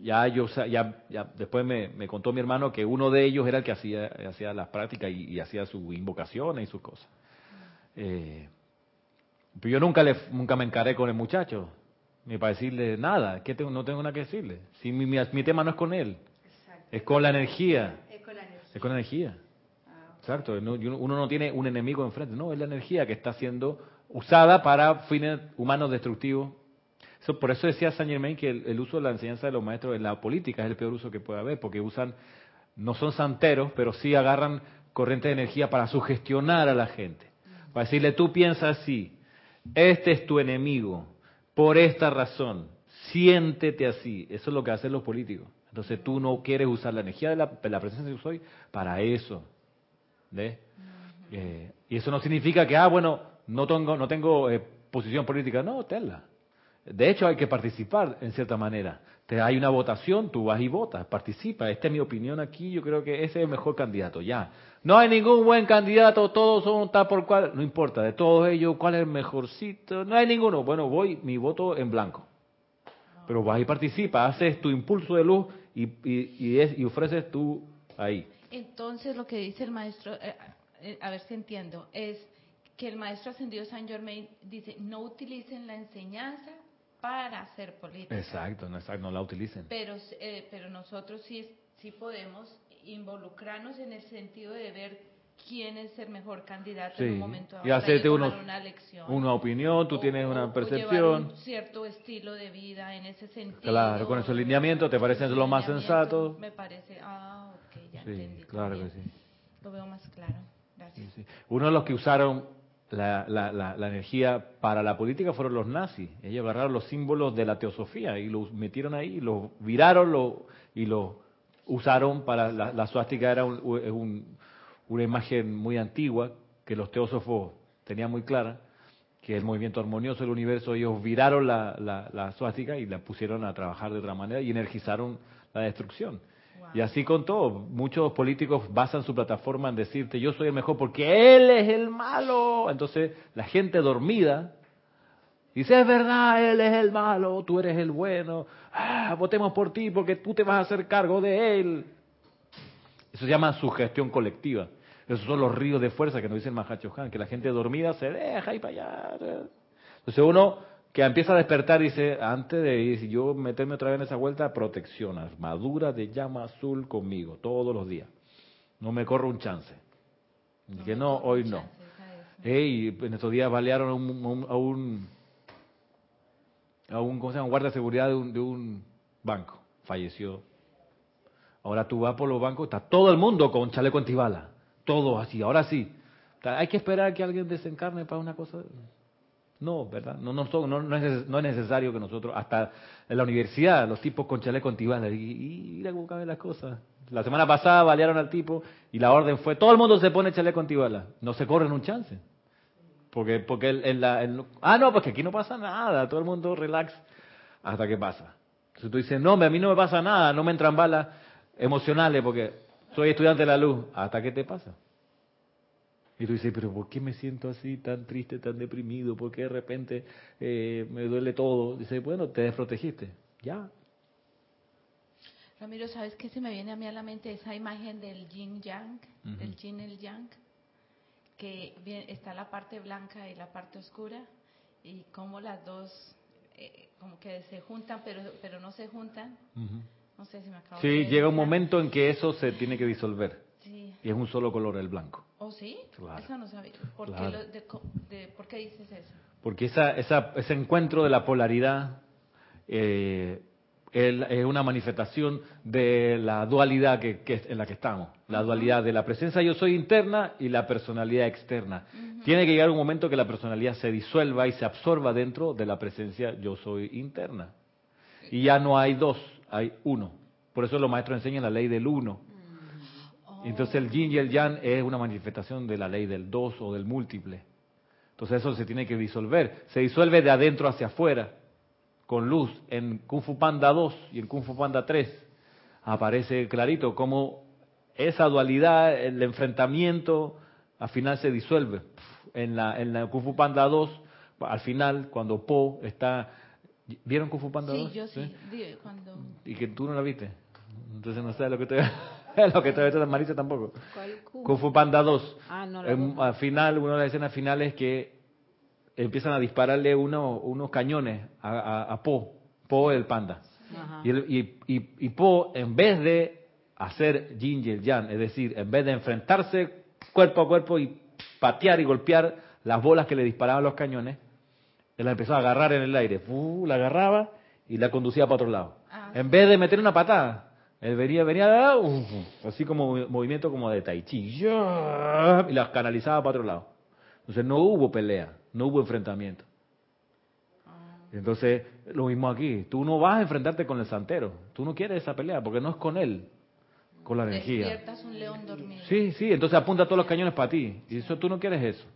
Ya yo ya, ya después me, contó mi hermano que uno de ellos era el que hacía las prácticas y hacía sus invocaciones y sus cosas. Eh, pero yo nunca le nunca me encaré con el muchacho ni para decirle nada, que tengo, no tengo nada que decirle. Si mi, mi, mi tema no es con él, es con la energía, Es con la energía. es con la energía. Ah, Exacto, uno no tiene un enemigo enfrente, no, es la energía que está siendo usada para fines humanos destructivos. Eso, por eso decía Saint Germain que el, el uso de la enseñanza de los maestros en la política es el peor uso que puede haber, porque usan, no son santeros, pero sí agarran corrientes de energía para sugestionar a la gente. Para decirle, tú piensas así, este es tu enemigo, por esta razón, siéntete así. Eso es lo que hacen los políticos. Entonces tú no quieres usar la energía de la, de la presencia de soy para eso. ¿Ves? Eh, y eso no significa que, ah, bueno, no tengo, no tengo eh, posición política. No, tenla. De hecho, hay que participar en cierta manera. Te, hay una votación, tú vas y votas, participa. Esta es mi opinión aquí, yo creo que ese es el mejor candidato, ya. No hay ningún buen candidato, todos son tal por cual, no importa, de todos ellos, ¿cuál es el mejorcito? No hay ninguno. Bueno, voy, mi voto en blanco. Pero vas y participa, haces tu impulso de luz y, y, y, es- y ofreces tú ahí. Entonces lo que dice el maestro, eh, eh, a ver si entiendo, es que el maestro ascendido Saint Germain dice, no utilicen la enseñanza para hacer política. Exacto, no, exacto, no la utilicen. Pero, eh, pero nosotros sí, sí podemos involucrarnos en el sentido de ver quién es el mejor candidato en Sí, un momento y dado, hacerte tomar unos- una elección. Una opinión, tú O- tienes o- una o percepción. un cierto estilo de vida en ese sentido. Claro, con esos lineamientos, ¿te parecen Esos lo más sensato? Me parece, ah, ok, ya Sí, entendí. claro que también. sí. Lo veo más claro. Gracias. Sí. Uno de los que usaron la, la- la- la energía para la política fueron los nazis. Ellos agarraron los símbolos de la teosofía y los metieron ahí, los viraron lo, y los usaron para... La, suástica era una imagen muy antigua que los teósofos tenían muy clara, que el movimiento armonioso del universo, ellos viraron la, la suástica y la pusieron a trabajar de otra manera y energizaron la destrucción. Y así con todo, muchos políticos basan su plataforma en decirte yo soy el mejor porque él es el malo. Entonces la gente dormida dice es verdad, él es el malo, tú eres el bueno, ah, votemos por ti porque tú te vas a hacer cargo de él. Eso se llama sugestión colectiva. Esos son los ríos de fuerza que nos dice el Mahacho que la gente dormida se deja y para allá. Entonces uno que empieza a despertar dice, antes de ir, yo meterme otra vez en esa vuelta, protección, armadura de llama azul conmigo, todos los días. No me corro un chance. No que no, hoy no. Hey, en estos días balearon a un, a un, a un, ¿cómo se llama? guardia de seguridad de un, de un banco. Falleció. Ahora tú vas por los bancos, está todo el mundo con chaleco antibala todo así, ahora sí. Hay que esperar que alguien desencarne para una cosa. No, ¿verdad? No, no, no, no, es, no es necesario que nosotros, hasta en la universidad, los tipos con chaleco antibala, y, y mira cómo caben las cosas. La semana pasada balearon al tipo y la orden fue, todo el mundo se pone chaleco antibala. No se corren un chance. Porque, porque en la, ah, no, porque aquí no pasa nada, todo el mundo relax hasta que pasa. Entonces tú dices, no, a mí no me pasa nada, no me entran balas emocionales porque soy estudiante de la luz. ¿Hasta qué te pasa? Y tú dices, pero ¿por qué me siento así, tan triste, tan deprimido? ¿Por qué de repente eh, me duele todo? Dice, bueno, te desprotegiste. Ya. Ramiro, ¿sabes qué se me viene a mí a la mente? Esa imagen del yin yang, del yin el yang, que está la parte blanca y la parte oscura, y como las dos, eh, como que se juntan, pero, pero no se juntan. No sé si me acabo Sí, llega un momento en que eso se tiene que disolver. Sí. Y es un solo color, el blanco. ¿Oh, sí? Claro. Eso no sabía. ¿Por, qué, dices eso? Porque esa, esa, ese encuentro de la polaridad eh, es una manifestación de la dualidad que, en la que estamos. La dualidad de la presencia yo soy interna y la personalidad externa. Tiene que llegar un momento que la personalidad se disuelva y se absorba dentro de la presencia yo soy interna. Y ya no hay dos, hay uno. Por eso los maestros enseñan la ley del uno. Entonces el yin y el yang es una manifestación de la ley del dos o del múltiple. Entonces eso se tiene que disolver. Se disuelve de adentro hacia afuera, con luz. En Kung Fu Panda 2 y en Kung Fu Panda 3 aparece clarito cómo esa dualidad, el enfrentamiento, al final se disuelve. En la, en la Kung Fu Panda 2, al final, cuando Po está ¿Vieron Kung Fu Panda 2? Sí, yo sí. Cuando... ¿Y que tú no la viste? Entonces no sabes lo que te lo que te visto Marisa tampoco. ¿Cuál Kung Fu Panda 2. Ah, no Al final, una de las escenas finales que empiezan a dispararle uno, unos cañones a, a, Po, Po el panda. Y, y, y, y, Po, en vez de hacer Jin y el Yang, es decir, en vez de enfrentarse cuerpo a cuerpo y patear y golpear las bolas que le disparaban los cañones, él la empezó a agarrar en el aire, la agarraba y la conducía para otro lado. Ah. En vez de meter una patada, él venía, venía así como movimiento como de tai chi, y las canalizaba para otro lado. Entonces no hubo pelea, no hubo enfrentamiento. Ah. Entonces, lo mismo aquí, tú no vas a enfrentarte con el santero, tú no quieres esa pelea porque no es con él, con la energía. un león dormido. Sí, sí, entonces apunta todos los cañones para ti, y eso tú no quieres eso.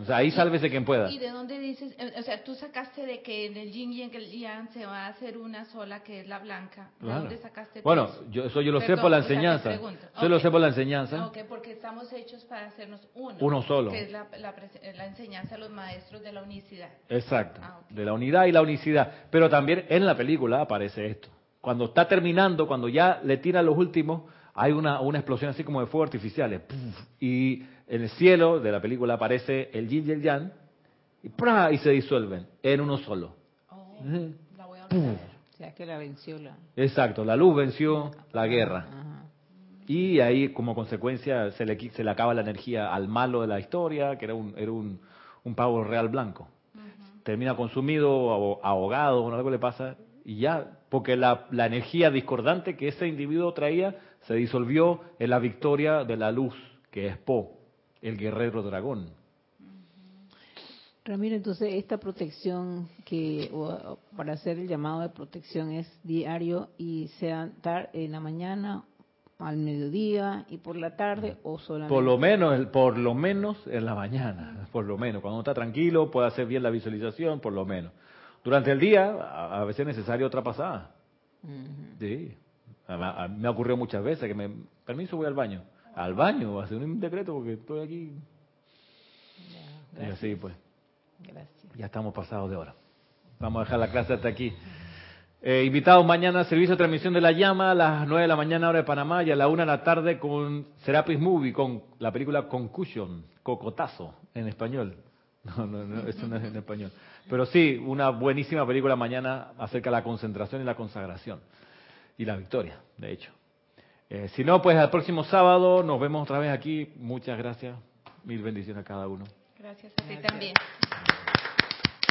O sea, ahí sálvese quien pueda. ¿Y de dónde dices? Eh, o sea, tú sacaste de que en el yin y en el yang se va a hacer una sola, que es la blanca. ¿De dónde sacaste Bueno, yo, eso yo lo sé por la enseñanza. Yo lo sé por la enseñanza. Ok, porque estamos hechos para hacernos uno. Uno solo. Que es la, la, enseñanza de los maestros de la unicidad. Exacto. Ah, de la unidad y la unicidad. Pero también en la película aparece esto. Cuando está terminando, cuando ya le tiran los últimos, hay una, una explosión así como de fuego artificiales. Y en el cielo de la película aparece el yin y el yang y, y se disuelven en uno solo. Oh, la voy a o sea que la venció la... Exacto, la luz venció la guerra. Y ahí como consecuencia se le, se le acaba la energía al malo de la historia, que era un, era un, un pavo real blanco. Termina consumido, ahogado, o algo le pasa, y ya, porque la, la energía discordante que ese individuo traía se disolvió en la victoria de la luz, que es Po el guerrero dragón. Ramiro, entonces esta protección que para hacer el llamado de protección es diario y sea en la mañana al mediodía y por la tarde o solamente. Por lo menos, el- por lo menos en la mañana, por lo menos. Cuando uno está tranquilo, puede hacer bien la visualización, por lo menos. Durante el día, a, veces es necesaria otra pasada. Sí. A- a- me ha ocurrido muchas veces que me, permiso, voy al baño. Al baño, a hacer un decreto porque estoy aquí. Ya, Y así pues, Gracias. ya estamos pasados de hora. Vamos a dejar la clase hasta aquí. Eh, invitados mañana, servicio de transmisión de la llama a las 9 de la mañana hora de Panamá y a la 1 de la tarde con Serapis Movie, con la película Concussion, Cocotazo en español. No, no, no, eso no es en español. Pero sí, una buenísima película mañana acerca de la concentración y la consagración. Y la victoria, de hecho. Eh, si no, pues al próximo sábado nos vemos otra vez aquí. Muchas gracias. Mil bendiciones a cada uno. Gracias a ti también.